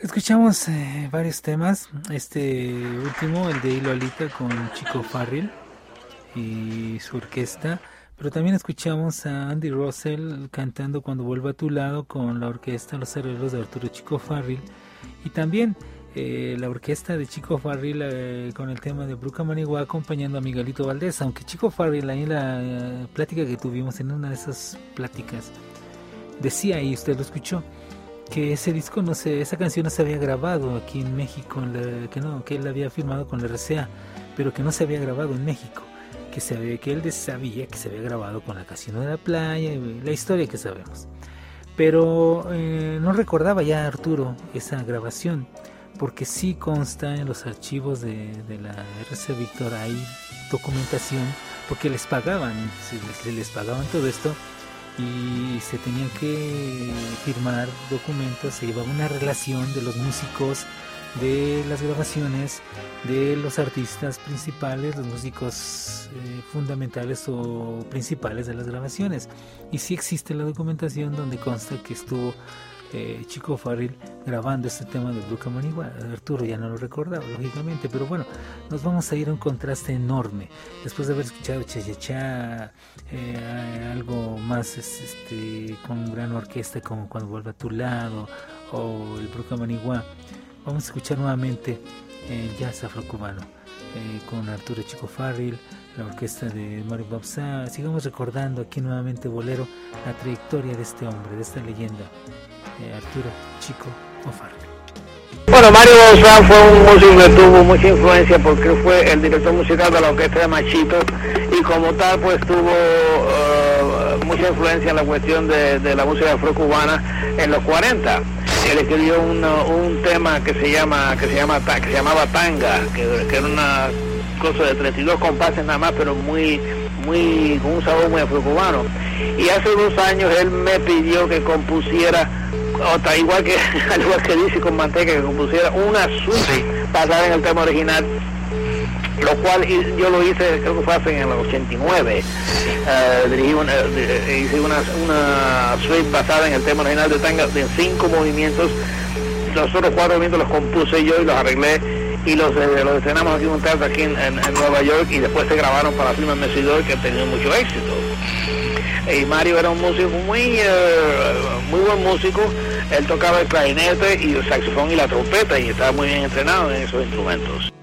Escuchamos eh, varios temas. Este último, el de Lolita con Chico Farrell y su orquesta. Pero también escuchamos a Andy Russell cantando Cuando vuelva a tu lado con la orquesta Los Arreglos de Arturo Chico Farrell. Y también eh, la orquesta de Chico Farrell eh, con el tema de Bruca Manigua acompañando a Miguelito Valdés. Aunque Chico Farrell, ahí en la eh, plática que tuvimos, en una de esas pláticas, decía, y usted lo escuchó, que ese disco no se, esa canción no se había grabado aquí en México, en la- que no, que él había firmado con la RCA, pero que no se había grabado en México, que se que él sabía que se había grabado con la Casino de la Playa, la historia que sabemos. Pero eh, no recordaba ya Arturo esa grabación, porque sí consta en los archivos de, de la RC Víctor, hay documentación, porque les pagaban, se les, les pagaban todo esto y se tenían que firmar documentos, se llevaba una relación de los músicos, de las grabaciones, de los artistas principales, los músicos eh, fundamentales o principales de las grabaciones. Y sí existe la documentación donde consta que estuvo eh, Chico Farrell grabando este tema de Bruca Manigua. Arturo ya no lo recordaba, lógicamente, pero bueno, nos vamos a ir a un contraste enorme. Después de haber escuchado Cha eh, algo más es- este, con gran orquesta como Cuando vuelva a tu lado o el Bruca Manigua, vamos a escuchar nuevamente el jazz afrocubano eh, con Arturo Chico Farrell, la orquesta de Mario Babsa. Sigamos recordando aquí nuevamente Bolero la trayectoria de este hombre, de esta leyenda, eh, Arturo Chico. Bueno, Mario Bauzá fue un músico que tuvo mucha influencia porque fue el director musical de la orquesta de Machito y como tal pues tuvo eh, mucha influencia en la cuestión de, la música afrocubana en los 40. Él escribió un, un tema que se llama que se llama que se llamaba tanga, que era una cosa de 32 compases nada más, pero muy muy con un sabor muy afrocubano. Y hace dos años él me pidió que compusiera otra, igual que al igual que dice con manteca que compusiera una suite basada en el tema original lo cual yo lo hice creo que fue hace en el 89 Eh, dirigí una, eh, hice una, una suite basada en el tema original de tanga de cinco movimientos. Los otros cuatro movimientos los compuse yo y los arreglé y los, eh, los estrenamos aquí en un teatro aquí en, en- en Nueva York y después se grabaron para la firma Mesidor que ha tenido mucho éxito y Mario era un músico muy eh, muy buen músico. Él tocaba el clarinete y el saxofón y la trompeta y estaba muy bien entrenado en esos instrumentos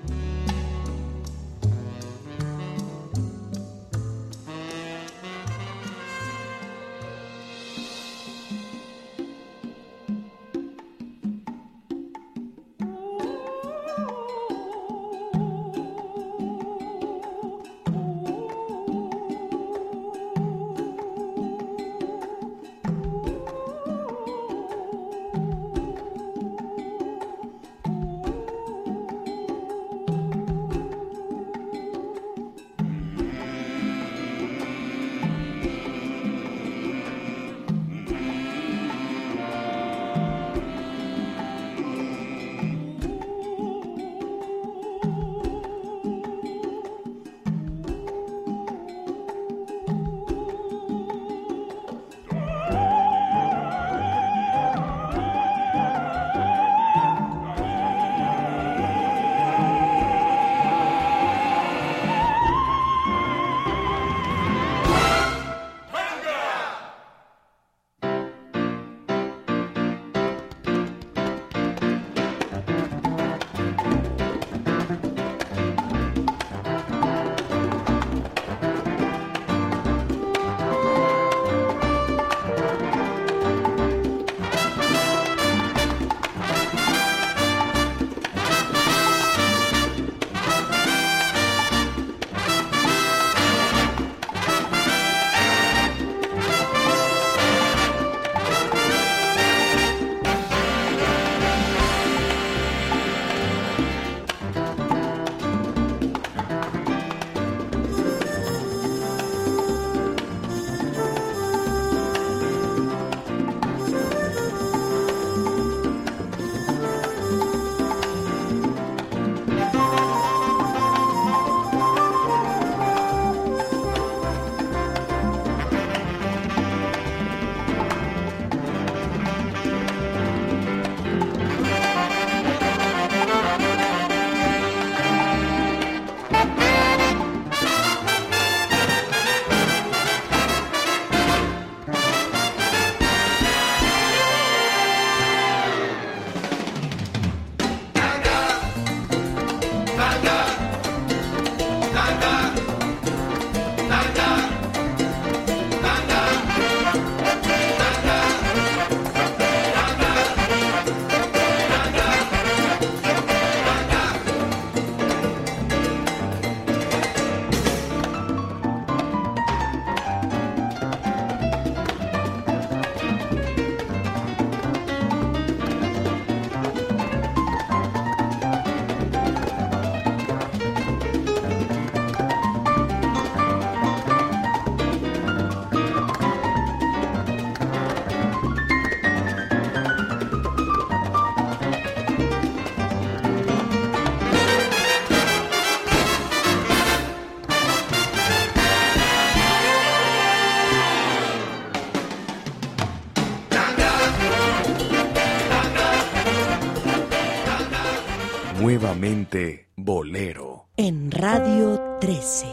Bolero. En Radio 13.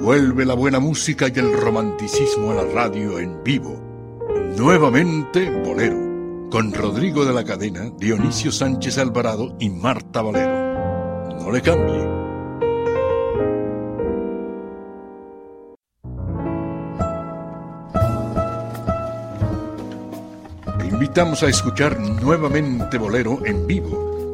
Vuelve la buena música y el romanticismo a la radio en vivo. Nuevamente Bolero, con Rodrigo de la Cadena, Dionisio Sánchez Alvarado y Marta Valero. No le cambie. Te invitamos a escuchar nuevamente Bolero en vivo,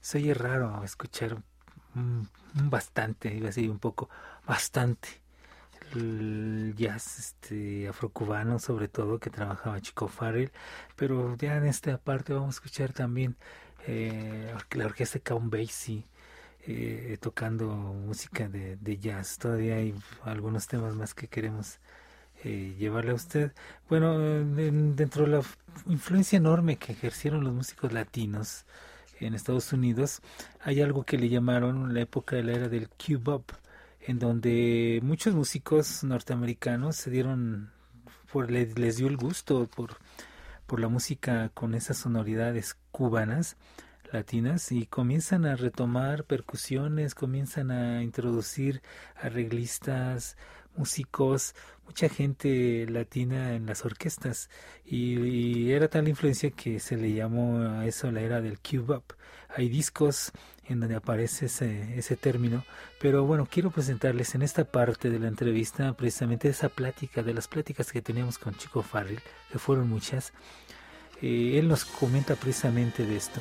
se oye raro escuchar bastante, iba a decir un poco, bastante el jazz este afrocubano sobre todo que trabajaba Chico Farrell, pero ya en esta parte vamos a escuchar también eh, la orquesta Count Basie eh, tocando música de, de jazz. Todavía hay algunos temas más que queremos eh, llevarle a usted. Bueno, en- dentro de la influencia enorme que ejercieron los músicos latinos en Estados Unidos, hay algo que le llamaron la época de la era del Q-Bop, en donde muchos músicos norteamericanos se dieron, por, les, les dio el gusto por, por la música con esas sonoridades cubanas, latinas, y comienzan a retomar percusiones, comienzan a introducir arreglistas, músicos, mucha gente latina en las orquestas y, era tal influencia que se le llamó a eso la era del Q-Bop. Hay discos en donde aparece ese, ese término, pero bueno, quiero presentarles en esta parte de la entrevista precisamente esa plática, de las pláticas que teníamos con Chico Farrell, que fueron muchas. Eh, él nos comenta precisamente de esto,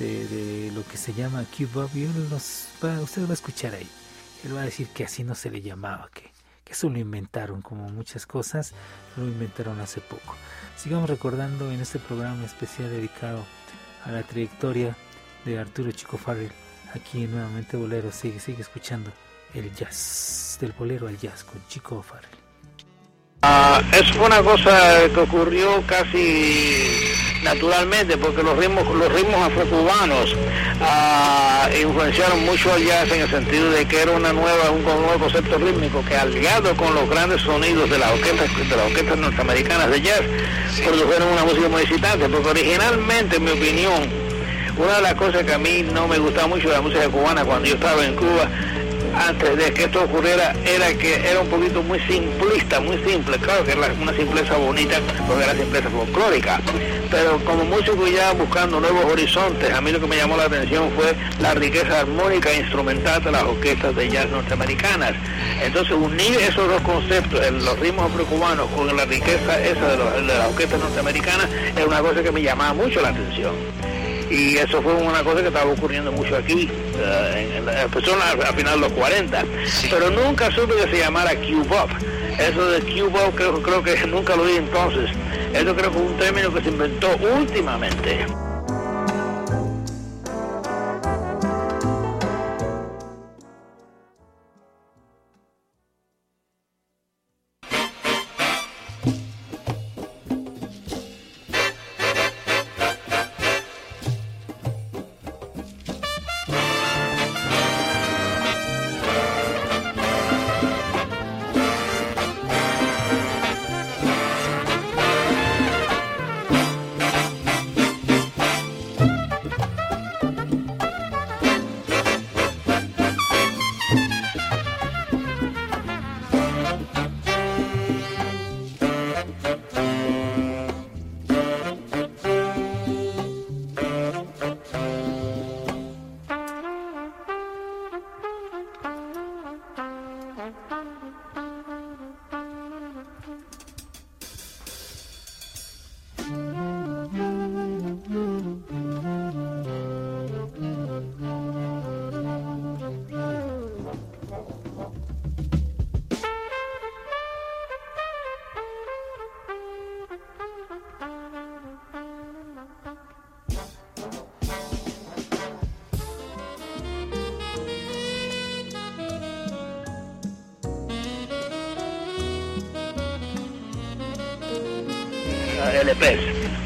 de, lo que se llama Q-Bop y él nos va, usted va a escuchar ahí. Él va a decir que así no se le llamaba, que, que eso lo inventaron, como muchas cosas, lo inventaron hace poco. Sigamos recordando en este programa especial dedicado a la trayectoria de Arturo Chico Farrell, aquí en nuevamente Bolero, sigue, sigue escuchando el jazz, del bolero al jazz con Chico Farrell. Ah, eso fue una cosa que ocurrió casi naturalmente porque los ritmos los ritmos afrocubanos ah, influenciaron mucho al jazz en el sentido de que era una nueva un nuevo concepto rítmico que aliado con los grandes sonidos de las orquestas de las orquestas norteamericanas de jazz produjeron una música muy excitante porque originalmente en mi opinión una de las cosas que a mí no me gustaba mucho de la música cubana cuando yo estaba en Cuba antes de que esto ocurriera era que era un poquito muy simplista, muy simple, claro que era una simpleza bonita porque era simpleza folclórica, pero como músico ya buscando nuevos horizontes, a mí lo que me llamó la atención fue la riqueza armónica e instrumental de las orquestas de jazz norteamericanas. Entonces unir esos dos conceptos, los ritmos afrocubanos con la riqueza esa de, de las orquestas norteamericanas, es una cosa que me llamaba mucho la atención y eso fue una cosa que estaba ocurriendo mucho aquí, eh, en, en la- empezó a, a final de los 40, pero nunca supe que se llamara Q-Bop. Eso de Q-Bop creo, creo que nunca lo vi entonces. Eso creo que fue un término que se inventó últimamente.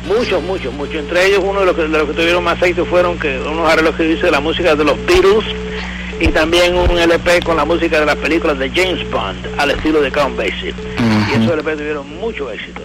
Muchos, muchos, muchos. Entre ellos uno de los que, de los que tuvieron más éxito fueron que unos arreglos que dice la música de los Beatles y también un LP con la música de las películas de James Bond al estilo de Count Basie. Y esos LP tuvieron mucho éxito.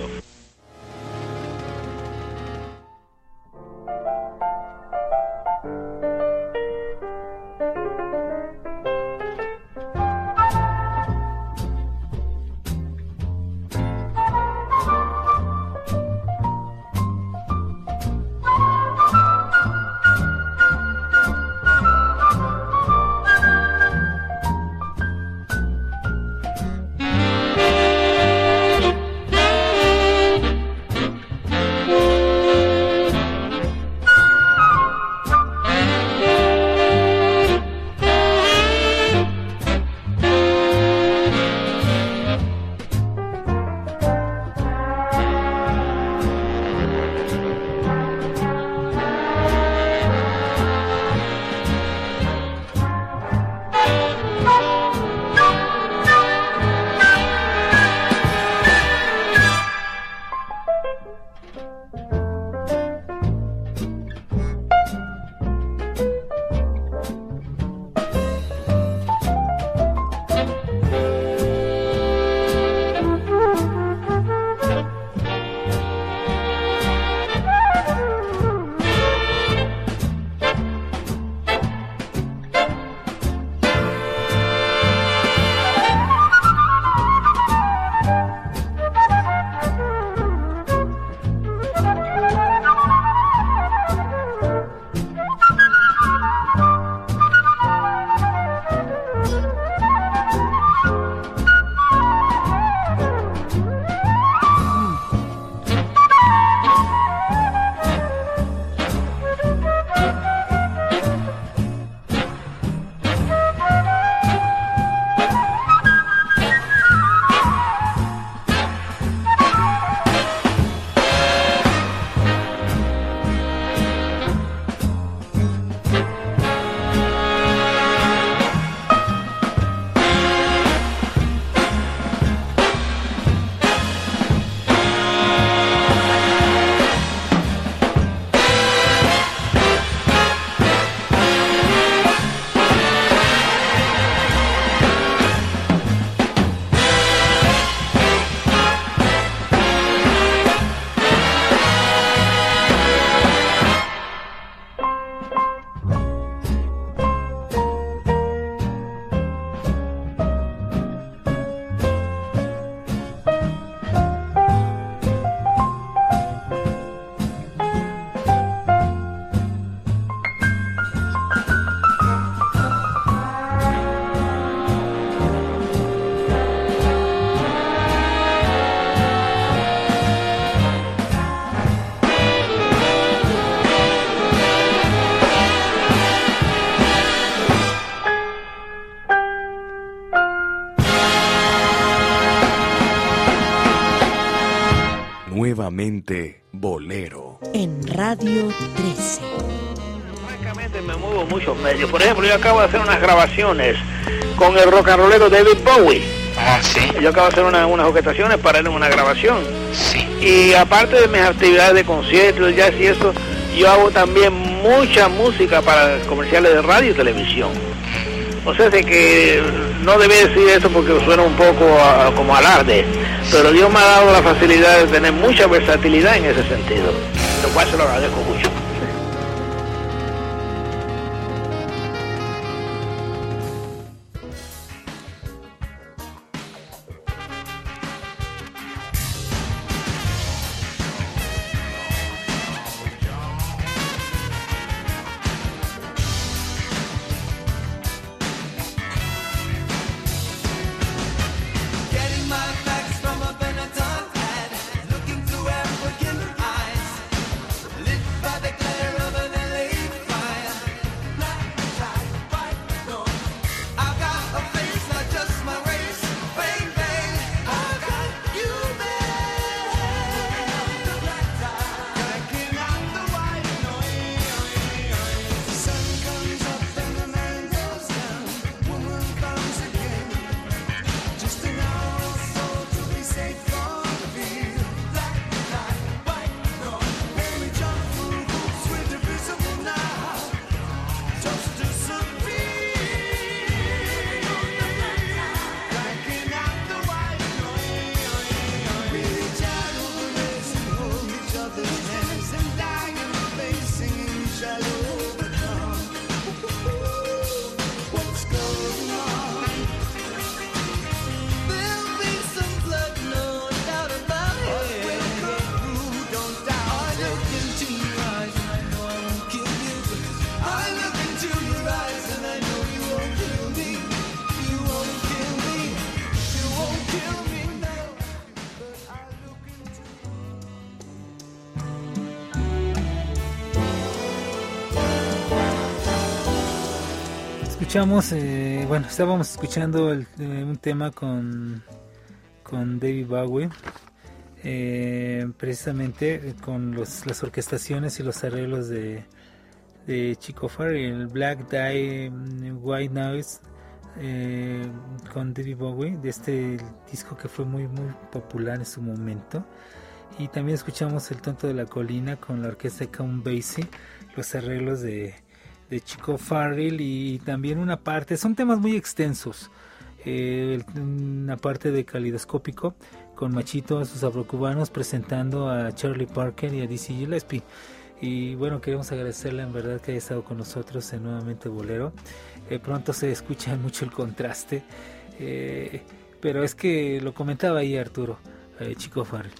Radio 13. Francamente me muevo muchos medios. Por ejemplo, yo acabo de hacer unas grabaciones con el rock and rollero David Bowie. Ah, sí. Yo acabo de hacer una- unas orquestaciones para él en una grabación. Y aparte de mis actividades de conciertos, jazz y eso, yo hago también mucha música para comerciales de radio y televisión. O sea, de que no debe decir eso porque suena un poco como alarde, pero Dios me ha dado la facilidad de tener mucha versatilidad en ese sentido, cual se lo agradezco mucho. Escuchamos, eh, bueno, estábamos escuchando eh, un tema con, con David Bowie, eh, precisamente con las orquestaciones y los arreglos de, de Chico Farrell, Black Dye, mm, White Noise, con David Bowie, de este disco que fue muy, muy popular en su momento. Y también escuchamos El Tonto de la Colina con la orquesta de Count Basie, los arreglos de, de Chico Farrell y también una parte, son temas muy extensos. eh, una parte de calidoscópico con Machito a sus afrocubanos presentando a Charlie Parker y a Dizzy Gillespie. Y bueno, queremos agradecerle en verdad que haya estado con nosotros en Nuevamente Bolero. Eh, pronto se escucha mucho el contraste, eh, pero es que lo comentaba ahí Arturo, eh, Chico Farrell,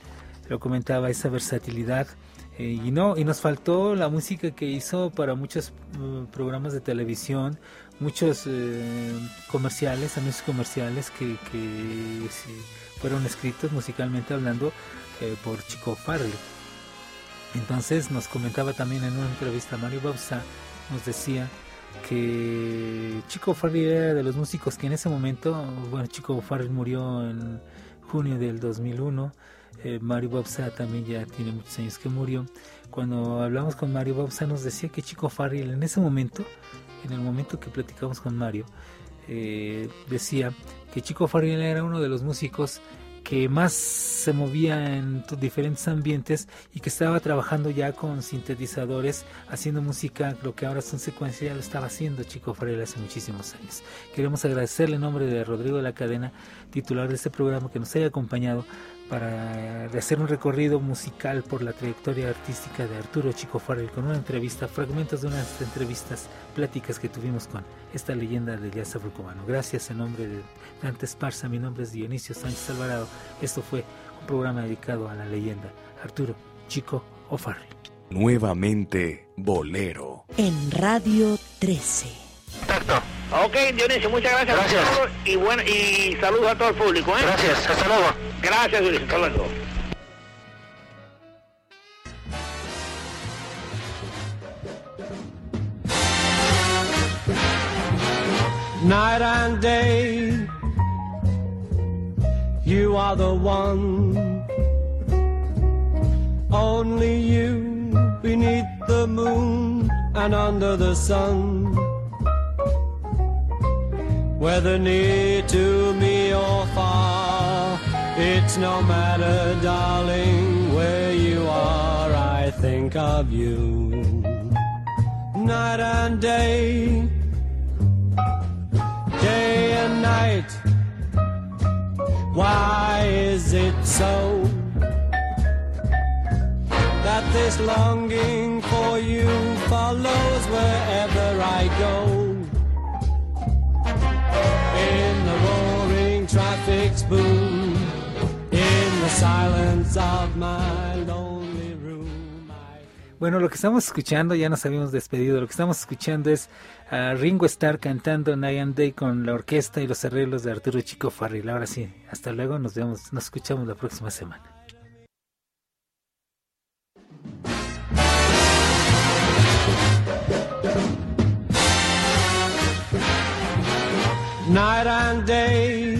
lo comentaba esa versatilidad. Eh, y no, y nos faltó la música que hizo para muchos eh, programas de televisión, muchos eh, comerciales, anuncios comerciales que, que sí, fueron escritos musicalmente hablando eh, por Chico Farrell. Entonces nos comentaba también en una entrevista Mario Bausa, nos decía que Chico Farrell era de los músicos que en ese momento, bueno, Chico Farrell murió en junio del 2001, eh, Mario Bausa también ya tiene muchos años que murió. Cuando hablamos con Mario Bausa nos decía que Chico Farrell en ese momento, en el momento que platicamos con Mario, eh, decía que Chico Farrell era uno de los músicos que más se movía en diferentes ambientes y que estaba trabajando ya con sintetizadores, haciendo música, lo que ahora son secuencias, ya lo estaba haciendo Chico Farrell hace muchísimos años. Queremos agradecerle en nombre de Rodrigo de la Cadena, titular de este programa, que nos haya acompañado para hacer un recorrido musical por la trayectoria artística de Arturo Chico Farrell con una entrevista, fragmentos de unas entrevistas, pláticas que tuvimos con esta leyenda del jazz afrocubano. Gracias en nombre de Dante Esparza, mi nombre es Dionisio Sánchez Alvarado. Esto fue un programa dedicado a la leyenda Arturo Chico O'Farrell. Nuevamente Bolero. En Radio 13. Ok, Dionisio, muchas gracias. todo Y, bueno, y saludos a todo el público. ¿eh? Gracias, hasta luego. Gracias, Dionisio. Hasta luego. night and day. You are the one, only you beneath the moon and under the sun. Whether near to me or far, it's no matter, darling, where you are, I think of you. Night and day day and night. Why is it so that this longing for you follows wherever I go? Silence of my lonely room. Bueno, lo que estamos escuchando, ya nos habíamos despedido, lo que estamos escuchando es a Ringo Starr cantando Night and Day con la orquesta y los arreglos de Arturo Chico Farrell. Ahora sí, hasta luego, nos vemos, nos escuchamos la próxima semana. night and day.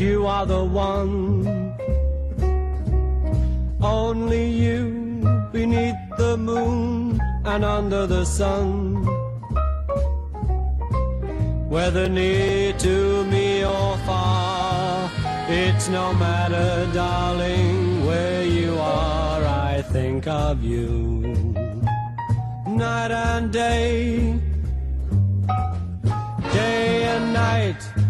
You are the one, only you beneath the moon and under the sun. Whether near to me or far, it's no matter, darling, where you are, I think of you. Night and day day and night.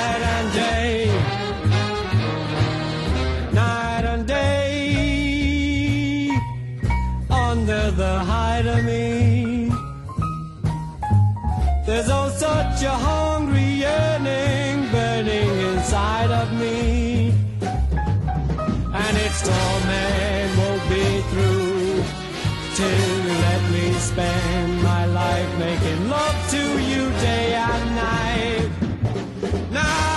under the hide of me. There's oh such a hungry yearning burning inside of me. And its torment won't be through till you let me spend my life making love to you day and night. Now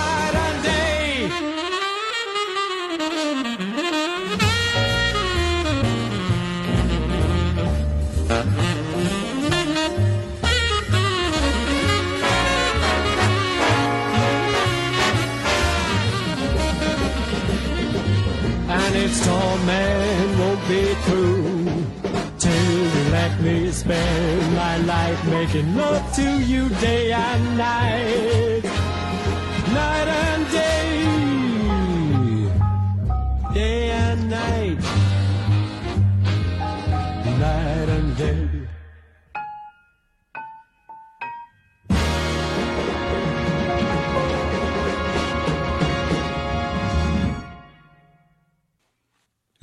spend my life making love to you day and night, night and day, day and night,